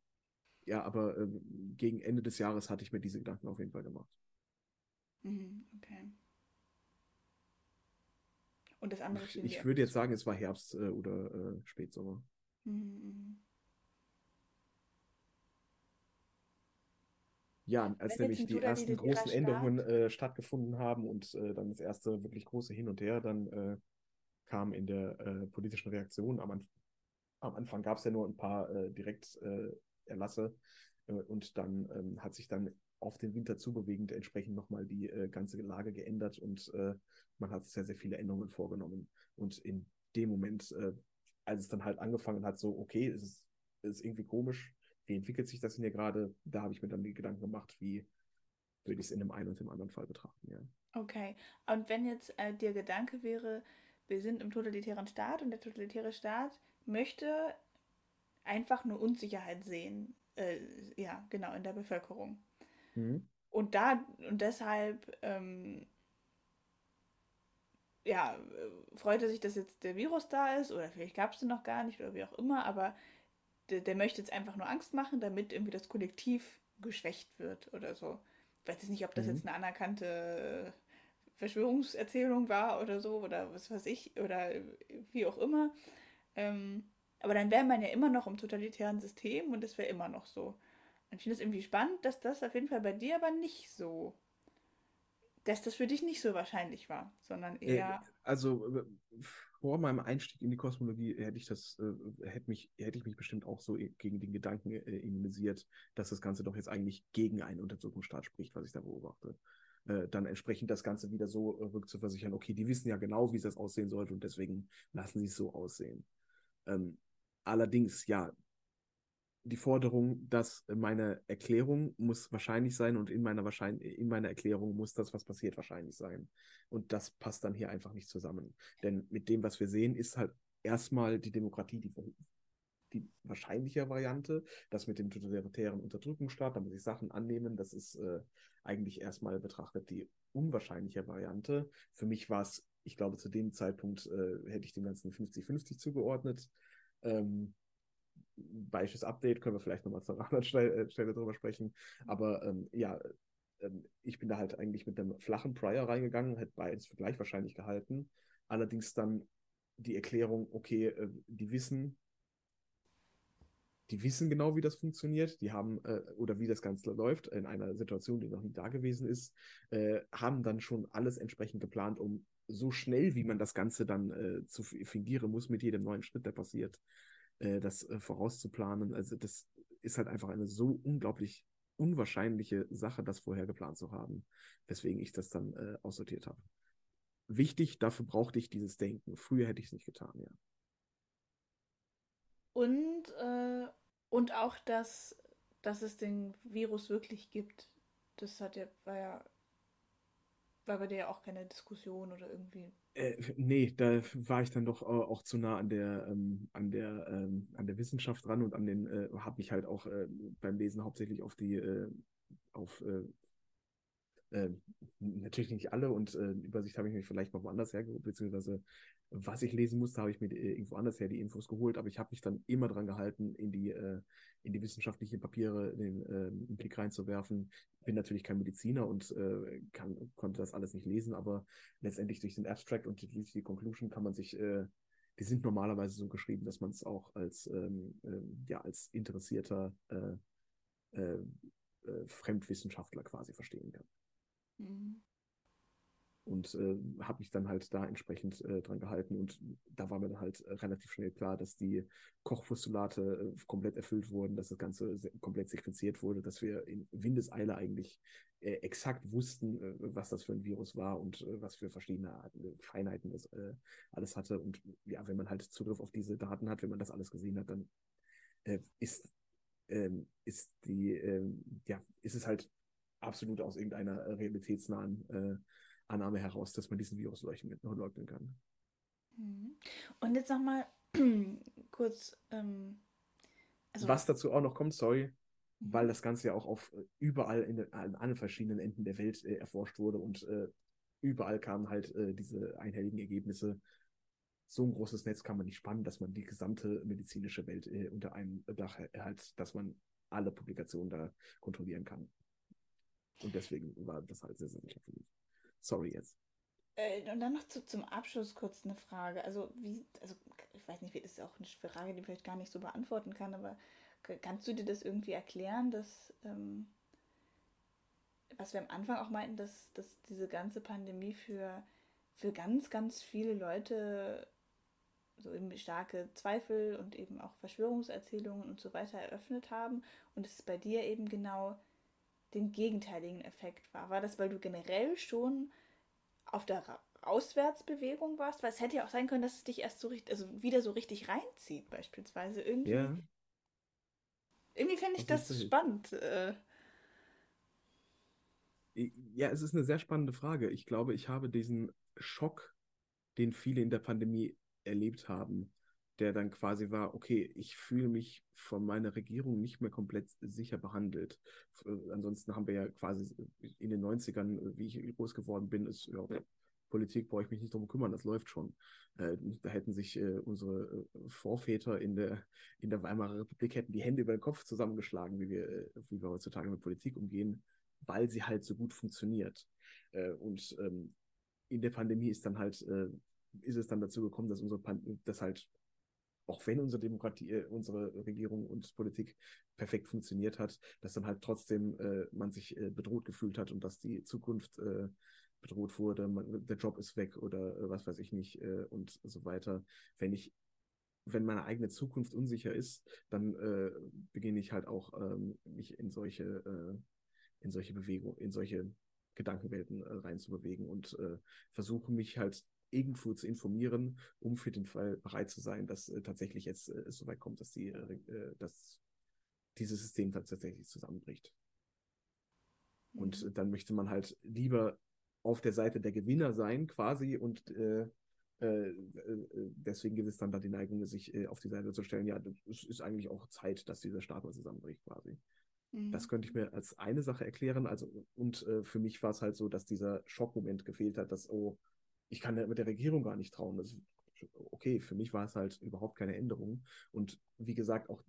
Ja, aber ähm, gegen Ende des Jahres hatte ich mir diese Gedanken auf jeden Fall gemacht. Mhm, okay. Und das andere Ich, ich würde jetzt sagen, es war Herbst äh, oder äh, Spätsommer. Mhm, mhm. Ja, als Wenn nämlich die ersten totalitärer großen Änderungen äh, stattgefunden haben und äh, dann das erste wirklich große Hin und Her dann äh, kam in der äh, politischen Reaktion. Am, Anf am Anfang gab es ja nur ein paar äh, Direkterlasse äh, Erlasse, äh, und dann ähm, hat sich dann auf den Winter zubewegend entsprechend nochmal die äh, ganze Lage geändert und äh, man hat sehr, sehr viele Änderungen vorgenommen. Und in dem Moment, als es dann halt angefangen hat, so, okay, es ist, ist irgendwie komisch, wie entwickelt sich das denn hier gerade? Da habe ich mir dann die Gedanken gemacht, wie würde ich es in dem einen und dem anderen Fall betrachten, ja. Okay. Und wenn jetzt äh, der Gedanke wäre, wir sind im totalitären Staat und der totalitäre Staat möchte einfach nur Unsicherheit sehen, äh, ja, genau, in der Bevölkerung. Mhm. Und da und deshalb, ähm, ja, freut er sich, dass jetzt der Virus da ist oder vielleicht gab es den noch gar nicht oder wie auch immer, aber der, der möchte jetzt einfach nur Angst machen, damit irgendwie das Kollektiv geschwächt wird oder so. Ich weiß jetzt nicht, ob das Mhm. jetzt eine anerkannte Verschwörungserzählung war oder so oder was weiß ich oder wie auch immer. Ähm, aber dann wäre man ja immer noch im totalitären System und das wäre immer noch so. Und ich finde es irgendwie spannend, dass das auf jeden Fall bei dir aber nicht so, dass das für dich nicht so wahrscheinlich war, sondern Äh, eher, also vor meinem Einstieg in die Kosmologie hätte ich das, äh, hätte mich, hätte ich mich bestimmt auch so i- gegen den Gedanken äh, immunisiert, dass das Ganze doch jetzt eigentlich gegen einen Unterdrückungsstaat spricht, was ich da beobachte. Dann entsprechend das Ganze wieder so rückzuversichern, okay, die wissen ja genau, wie das aussehen sollte und deswegen lassen sie es so aussehen. Ähm, allerdings, ja, die Forderung, dass meine Erklärung muss wahrscheinlich sein und in meiner, Wahrschein in meiner Erklärung muss das, was passiert, wahrscheinlich sein. Und das passt dann hier einfach nicht zusammen. Denn mit dem, was wir sehen, ist halt erstmal die Demokratie die, die wahrscheinliche Variante. Das mit dem totalitären Unterdrückungsstaat, da muss ich Sachen annehmen, das ist äh, eigentlich erstmal betrachtet die unwahrscheinliche Variante. Für mich war es, ich glaube, zu dem Zeitpunkt äh, hätte ich dem Ganzen 50-50 zugeordnet. Ähm, Weiches Update, können wir vielleicht nochmal zu einer anderen Stelle, äh, Stelle drüber sprechen. Aber ähm, ja, ähm, ich bin da halt eigentlich mit einem flachen Prior reingegangen, hätte beides für gleich wahrscheinlich gehalten. Allerdings dann die Erklärung, okay, äh, die wissen, die wissen genau, wie das funktioniert, die haben äh, oder wie das Ganze läuft in einer Situation, die noch nie da gewesen ist, äh, haben dann schon alles entsprechend geplant, um so schnell, wie man das Ganze dann äh, zu fingieren muss mit jedem neuen Schritt, der passiert, äh, das äh, vorauszuplanen. Also das ist halt einfach eine so unglaublich unwahrscheinliche Sache, das vorher geplant zu haben, weswegen ich das dann äh, aussortiert habe. Wichtig, dafür brauchte ich dieses Denken. Früher hätte ich es nicht getan, ja. Und, äh, und auch, dass, dass es den Virus wirklich gibt. Das hat ja, war ja, war bei dir ja auch keine Diskussion oder irgendwie. Äh, nee, da war ich dann doch auch, auch zu nah an der, ähm, an der, ähm, an der Wissenschaft dran und an den, äh, habe mich halt auch äh, beim Lesen hauptsächlich auf die, äh, auf äh, äh, natürlich nicht alle und äh, Übersicht habe ich mich vielleicht mal woanders hergeholt, beziehungsweise was ich lesen musste, habe ich mir äh, irgendwo anders her die Infos geholt, aber ich habe mich dann immer dran gehalten, in die, äh, in die wissenschaftlichen Papiere den, äh, einen Blick reinzuwerfen. Bin natürlich kein Mediziner und äh, kann, konnte das alles nicht lesen, aber letztendlich durch den Abstract und durch die Conclusion kann man sich, äh, die sind normalerweise so geschrieben, dass man es auch als, ähm, ähm, ja, als interessierter äh, Fremdwissenschaftler quasi verstehen kann. Mhm. Und äh, habe mich dann halt da entsprechend äh, dran gehalten. Und da war mir dann halt äh, relativ schnell klar, dass die Kochpostulate äh, komplett erfüllt wurden, dass das Ganze komplett sequenziert wurde, dass wir in Windeseile eigentlich äh, exakt wussten, äh, was das für ein Virus war und was für verschiedene Feinheiten das alles hatte. Und ja, wenn man halt Zugriff auf diese Daten hat, wenn man das alles gesehen hat, dann ist, ähm, ist die, ähm, ja, ist es halt absolut aus irgendeiner realitätsnahen äh, Annahme heraus, dass man diesen Virus leugnen kann. Mhm. Und jetzt nochmal kurz. Ähm, also Was dazu auch noch kommt, sorry, mhm. weil das Ganze ja auch auf äh, überall in, an allen verschiedenen Enden der Welt äh, erforscht wurde und äh, überall kamen halt äh, diese einhelligen Ergebnisse. So ein großes Netz kann man nicht spannen, dass man die gesamte medizinische Welt äh, unter einem Dach hat, dass man alle Publikationen da kontrollieren kann. Und deswegen war das halt sehr, sehr für mich. Sorry jetzt. Äh, und dann noch zu, zum Abschluss kurz eine Frage. Also, wie, also ich weiß nicht, das ist auch eine Frage, die ich vielleicht gar nicht so beantworten kann, aber kannst du dir das irgendwie erklären, dass, ähm, was wir am Anfang auch meinten, dass, dass diese ganze Pandemie für, für ganz, ganz viele Leute so eben starke Zweifel und eben auch Verschwörungserzählungen und so weiter eröffnet haben und es bei dir eben genau den gegenteiligen Effekt war. War das, weil du generell schon auf der Auswärtsbewegung warst? Weil es hätte ja auch sein können, dass es dich erst so richtig, also wieder so richtig reinzieht, beispielsweise. Irgendwie. Ja. Irgendwie fände ich das, das spannend. Äh. Ja, es ist eine sehr spannende Frage. Ich glaube, ich habe diesen Schock, den viele in der Pandemie erlebt haben, der dann quasi war, okay, ich fühle mich von meiner Regierung nicht mehr komplett sicher behandelt. Äh, ansonsten haben wir ja quasi in den 90ern, äh, wie ich groß geworden bin, ist ja, Politik brauche ich mich nicht drum kümmern, das läuft schon. Äh, da hätten sich äh, unsere Vorväter in der, in der Weimarer Republik hätten die Hände über den Kopf zusammengeschlagen, wie wir, wie wir heutzutage mit Politik umgehen, weil sie halt so gut funktioniert. und ähm, in der Pandemie ist dann halt, ist es dann dazu gekommen, dass unsere Pan dass halt auch wenn unsere Demokratie, äh, unsere Regierung und Politik perfekt funktioniert hat, dass dann halt trotzdem äh, man sich äh, bedroht gefühlt hat und dass die Zukunft äh, bedroht wurde, man, der Job ist weg oder äh, was weiß ich nicht äh, und so weiter. Wenn ich, wenn meine eigene Zukunft unsicher ist, dann beginne ich halt auch ähm, mich in solche, in solche Bewegungen, in solche Gedankenwelten reinzubewegen und versuche mich halt irgendwo zu informieren, um für den Fall bereit zu sein, dass äh, tatsächlich jetzt äh, es soweit kommt, dass, die, äh, äh dass dieses System tatsächlich zusammenbricht. Mhm. Und dann möchte man halt lieber auf der Seite der Gewinner sein, quasi, und äh, äh, deswegen gibt es dann da die Neigung, sich auf die Seite zu stellen, ja, es ist eigentlich auch Zeit, dass dieser Staat mal zusammenbricht, quasi. Mhm. Das könnte ich mir als eine Sache erklären. Also, und für mich war es halt so, dass dieser Schockmoment gefehlt hat, dass, oh, ich kann mit der Regierung gar nicht trauen. Das, okay, für mich war es halt überhaupt keine Änderung. Und wie gesagt, auch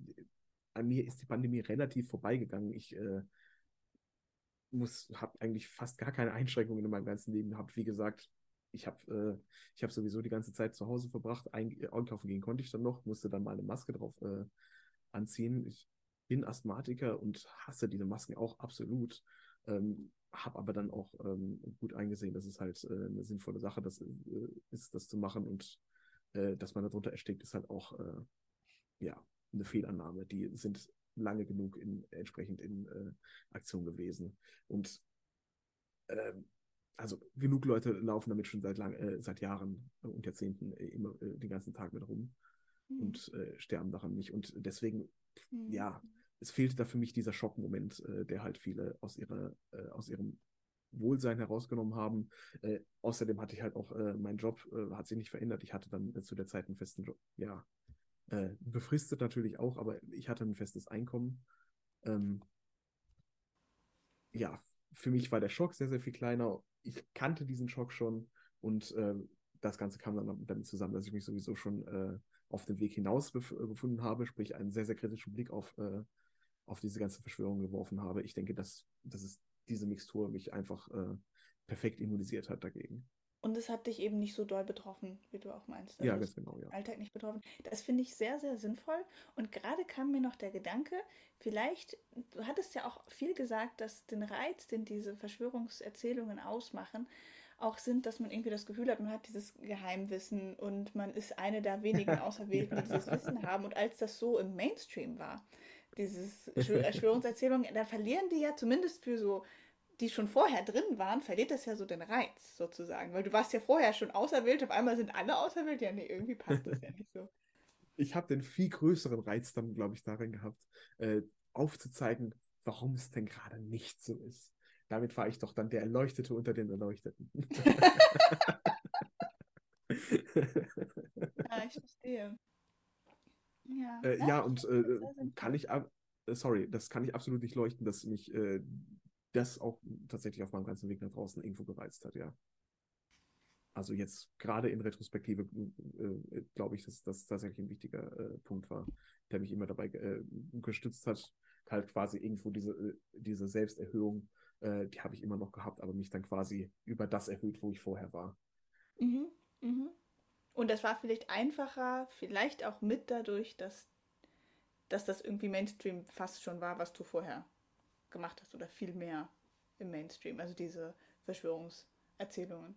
an mir ist die Pandemie relativ vorbeigegangen. Ich äh, muss, habe eigentlich fast gar keine Einschränkungen in meinem ganzen Leben gehabt. Wie gesagt, ich habe äh, hab sowieso die ganze Zeit zu Hause verbracht. Ein, einkaufen gehen konnte ich dann noch, musste dann mal eine Maske drauf äh, anziehen. Ich bin Asthmatiker und hasse diese Masken auch absolut. Ähm, habe aber dann auch ähm, gut eingesehen, dass es halt äh, eine sinnvolle Sache das, äh, ist, das zu machen und äh, dass man darunter erstickt, ist halt auch, äh, ja, eine Fehlannahme. Die sind lange genug in, entsprechend in äh, Aktion gewesen. Und ähm, also genug Leute laufen damit schon seit lang, äh, seit Jahren und Jahrzehnten immer den ganzen Tag mit rum mhm. und sterben daran nicht. Und deswegen, mhm. ja, es fehlte da für mich dieser Schockmoment, äh, der halt viele aus ihrer, äh, aus ihrem Wohlsein herausgenommen haben. außerdem hatte ich halt auch, mein Job hat sich nicht verändert. Ich hatte dann zu der Zeit einen festen Job, ja, befristet natürlich auch, aber ich hatte ein festes Einkommen. Ähm, ja, für mich war der Schock sehr, sehr viel kleiner ich kannte diesen Schock schon und äh, das Ganze kam dann damit zusammen, dass ich mich sowieso schon äh, auf dem Weg hinaus bef äh, befunden habe, sprich einen sehr, sehr kritischen Blick auf, äh, auf diese ganze Verschwörung geworfen habe. Ich denke, dass, dass es diese Mixtur mich einfach äh, perfekt immunisiert hat dagegen. Und es hat dich eben nicht so doll betroffen, wie du auch meinst. Also ja, ganz genau, ja. Alltag nicht betroffen. Das finde ich sehr, sehr sinnvoll. Und gerade kam mir noch der Gedanke, vielleicht, du hattest ja auch viel gesagt, dass den Reiz, den diese Verschwörungserzählungen ausmachen, auch sind, dass man irgendwie das Gefühl hat, man hat dieses Geheimwissen und man ist eine der wenigen Auserwählten, die dieses Wissen haben. Und als das so im Mainstream war, dieses Verschwörungserzählungen, da verlieren die ja zumindest für so die schon vorher drin waren, verliert das ja so den Reiz sozusagen. Weil du warst ja vorher schon auserwählt, auf einmal sind alle auserwählt. Ja, nee, irgendwie passt das ja nicht so. Ich habe den viel größeren Reiz dann, glaube ich, darin gehabt, äh, aufzuzeigen, warum es denn gerade nicht so ist. Damit war ich doch dann der Erleuchtete unter den Erleuchteten. ja, ich verstehe. Ja, äh, ja, ja und äh, kann ich, ab sorry, das kann ich absolut nicht leuchten, dass mich äh, das auch tatsächlich auf meinem ganzen Weg nach draußen irgendwo gereizt hat, ja. Also jetzt gerade in Retrospektive äh, äh, glaube ich, dass das tatsächlich ein wichtiger äh, Punkt war, der mich immer dabei äh, gestützt hat, halt quasi irgendwo diese, äh, diese Selbsterhöhung, äh, die habe ich immer noch gehabt, aber mich dann quasi über das erhöht, wo ich vorher war. Mhm, mhm. Und das war vielleicht einfacher, vielleicht auch mit dadurch, dass, dass das irgendwie Mainstream fast schon war, was du vorher gemacht hast oder viel mehr im Mainstream, also diese Verschwörungserzählungen.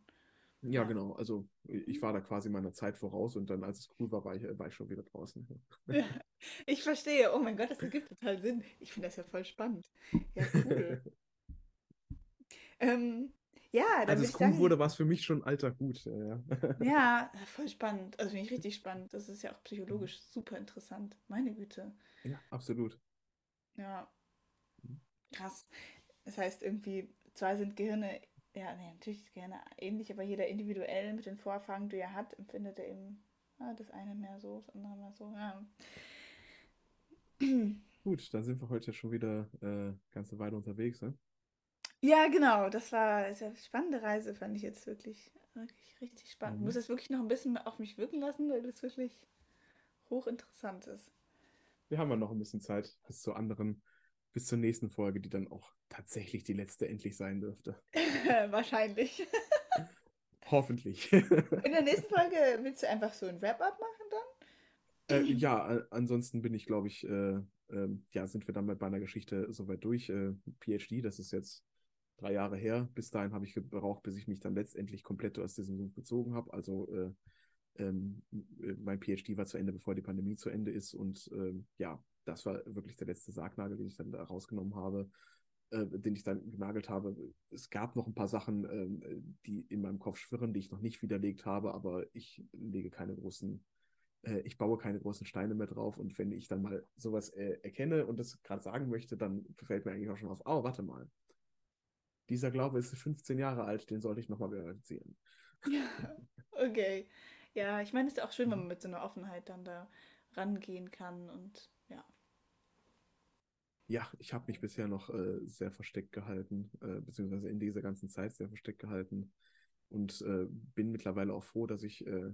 Ja, ja, genau. Also ich war da quasi meiner Zeit voraus und dann, als es cool war, war ich, war ich schon wieder draußen. Ja, ich verstehe. Oh mein Gott, das ergibt total Sinn. Ich finde das ja voll spannend. Ja, cool. ähm, ja, dann Als es cool wurde, war es für mich schon alter Gut. Ja, ja voll spannend. Also finde ich richtig spannend. Das ist ja auch psychologisch super interessant. Meine Güte. Ja, absolut. Ja, Krass. Das heißt, irgendwie, zwar sind Gehirne, ja, nee, natürlich Gehirne ähnlich, aber jeder individuell mit den Vorerfahrungen, die er hat, empfindet er eben ja, das eine mehr so, das andere mehr so, ja. Gut, dann sind wir heute schon wieder äh, ganze Weile unterwegs, ne? Ja, genau. Das war eine spannende Reise, fand ich jetzt wirklich, wirklich richtig spannend. Mhm. Ich muss das wirklich noch ein bisschen auf mich wirken lassen, weil das wirklich hochinteressant ist. Wir haben ja noch ein bisschen Zeit bis zu anderen bis zur nächsten Folge, die dann auch tatsächlich die letzte endlich sein dürfte. Wahrscheinlich. Hoffentlich. In der nächsten Folge willst du einfach so ein Wrap-up machen dann? Äh, ja, ansonsten bin ich, glaube ich, äh, äh, ja, sind wir dann mit meiner Geschichte soweit durch. Äh, PhD, das ist jetzt drei Jahre her. Bis dahin habe ich gebraucht, bis ich mich dann letztendlich komplett aus diesem Sumpf gezogen habe. Also äh, ähm, äh, mein PhD war zu Ende, bevor die Pandemie zu Ende ist. Und ähm, ja, das war wirklich der letzte Sargnagel, den ich dann da rausgenommen habe, äh, den ich dann genagelt habe. Es gab noch ein paar Sachen, äh, die in meinem Kopf schwirren, die ich noch nicht widerlegt habe, aber ich lege keine großen, äh, ich baue keine großen Steine mehr drauf. Und wenn ich dann mal sowas äh, erkenne und das gerade sagen möchte, dann fällt mir eigentlich auch schon auf, oh, warte mal. Dieser Glaube ist 15 Jahre alt, den sollte ich nochmal verifizieren. Ja, okay. Ja, ich meine, es ist auch schön, wenn man mit so einer Offenheit dann da rangehen kann und ja. Ja, ich habe mich bisher noch äh, sehr versteckt gehalten, äh, beziehungsweise in dieser ganzen Zeit sehr versteckt gehalten und äh, bin mittlerweile auch froh, dass ich, äh,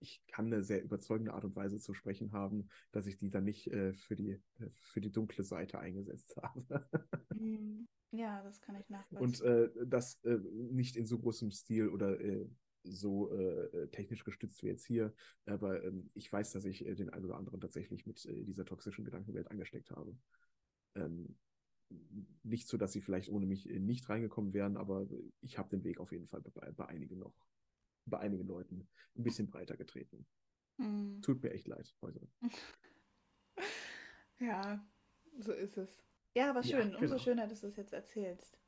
ich kann eine sehr überzeugende Art und Weise zu sprechen haben, dass ich die dann nicht äh, für, die, äh, für die dunkle Seite eingesetzt habe. Mhm. ja, das kann ich nachvollziehen. Und das nicht in so großem Stil oder so äh, technisch gestützt wie jetzt hier, aber ähm, ich weiß, dass ich äh, den einen oder anderen tatsächlich mit äh, dieser toxischen Gedankenwelt angesteckt habe. Ähm, nicht so, dass sie vielleicht ohne mich äh, nicht reingekommen wären, aber ich habe den Weg auf jeden Fall bei, bei einigen noch, bei einigen Leuten ein bisschen breiter getreten. Mhm. Tut mir echt leid heute. Ja, so ist es. Ja, aber Ja, schön. Umso genau. schöner, dass du es jetzt erzählst.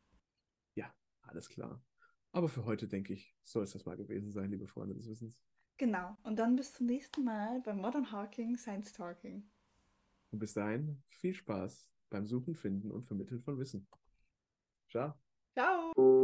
Ja, alles klar. Aber für heute, denke ich, soll es das mal gewesen sein, liebe Freunde des Wissens. Genau. Und dann bis zum nächsten Mal bei Modern Hawking Science Talking. Und bis dahin, viel Spaß beim Suchen, Finden und Vermitteln von Wissen. Ciao. Ciao!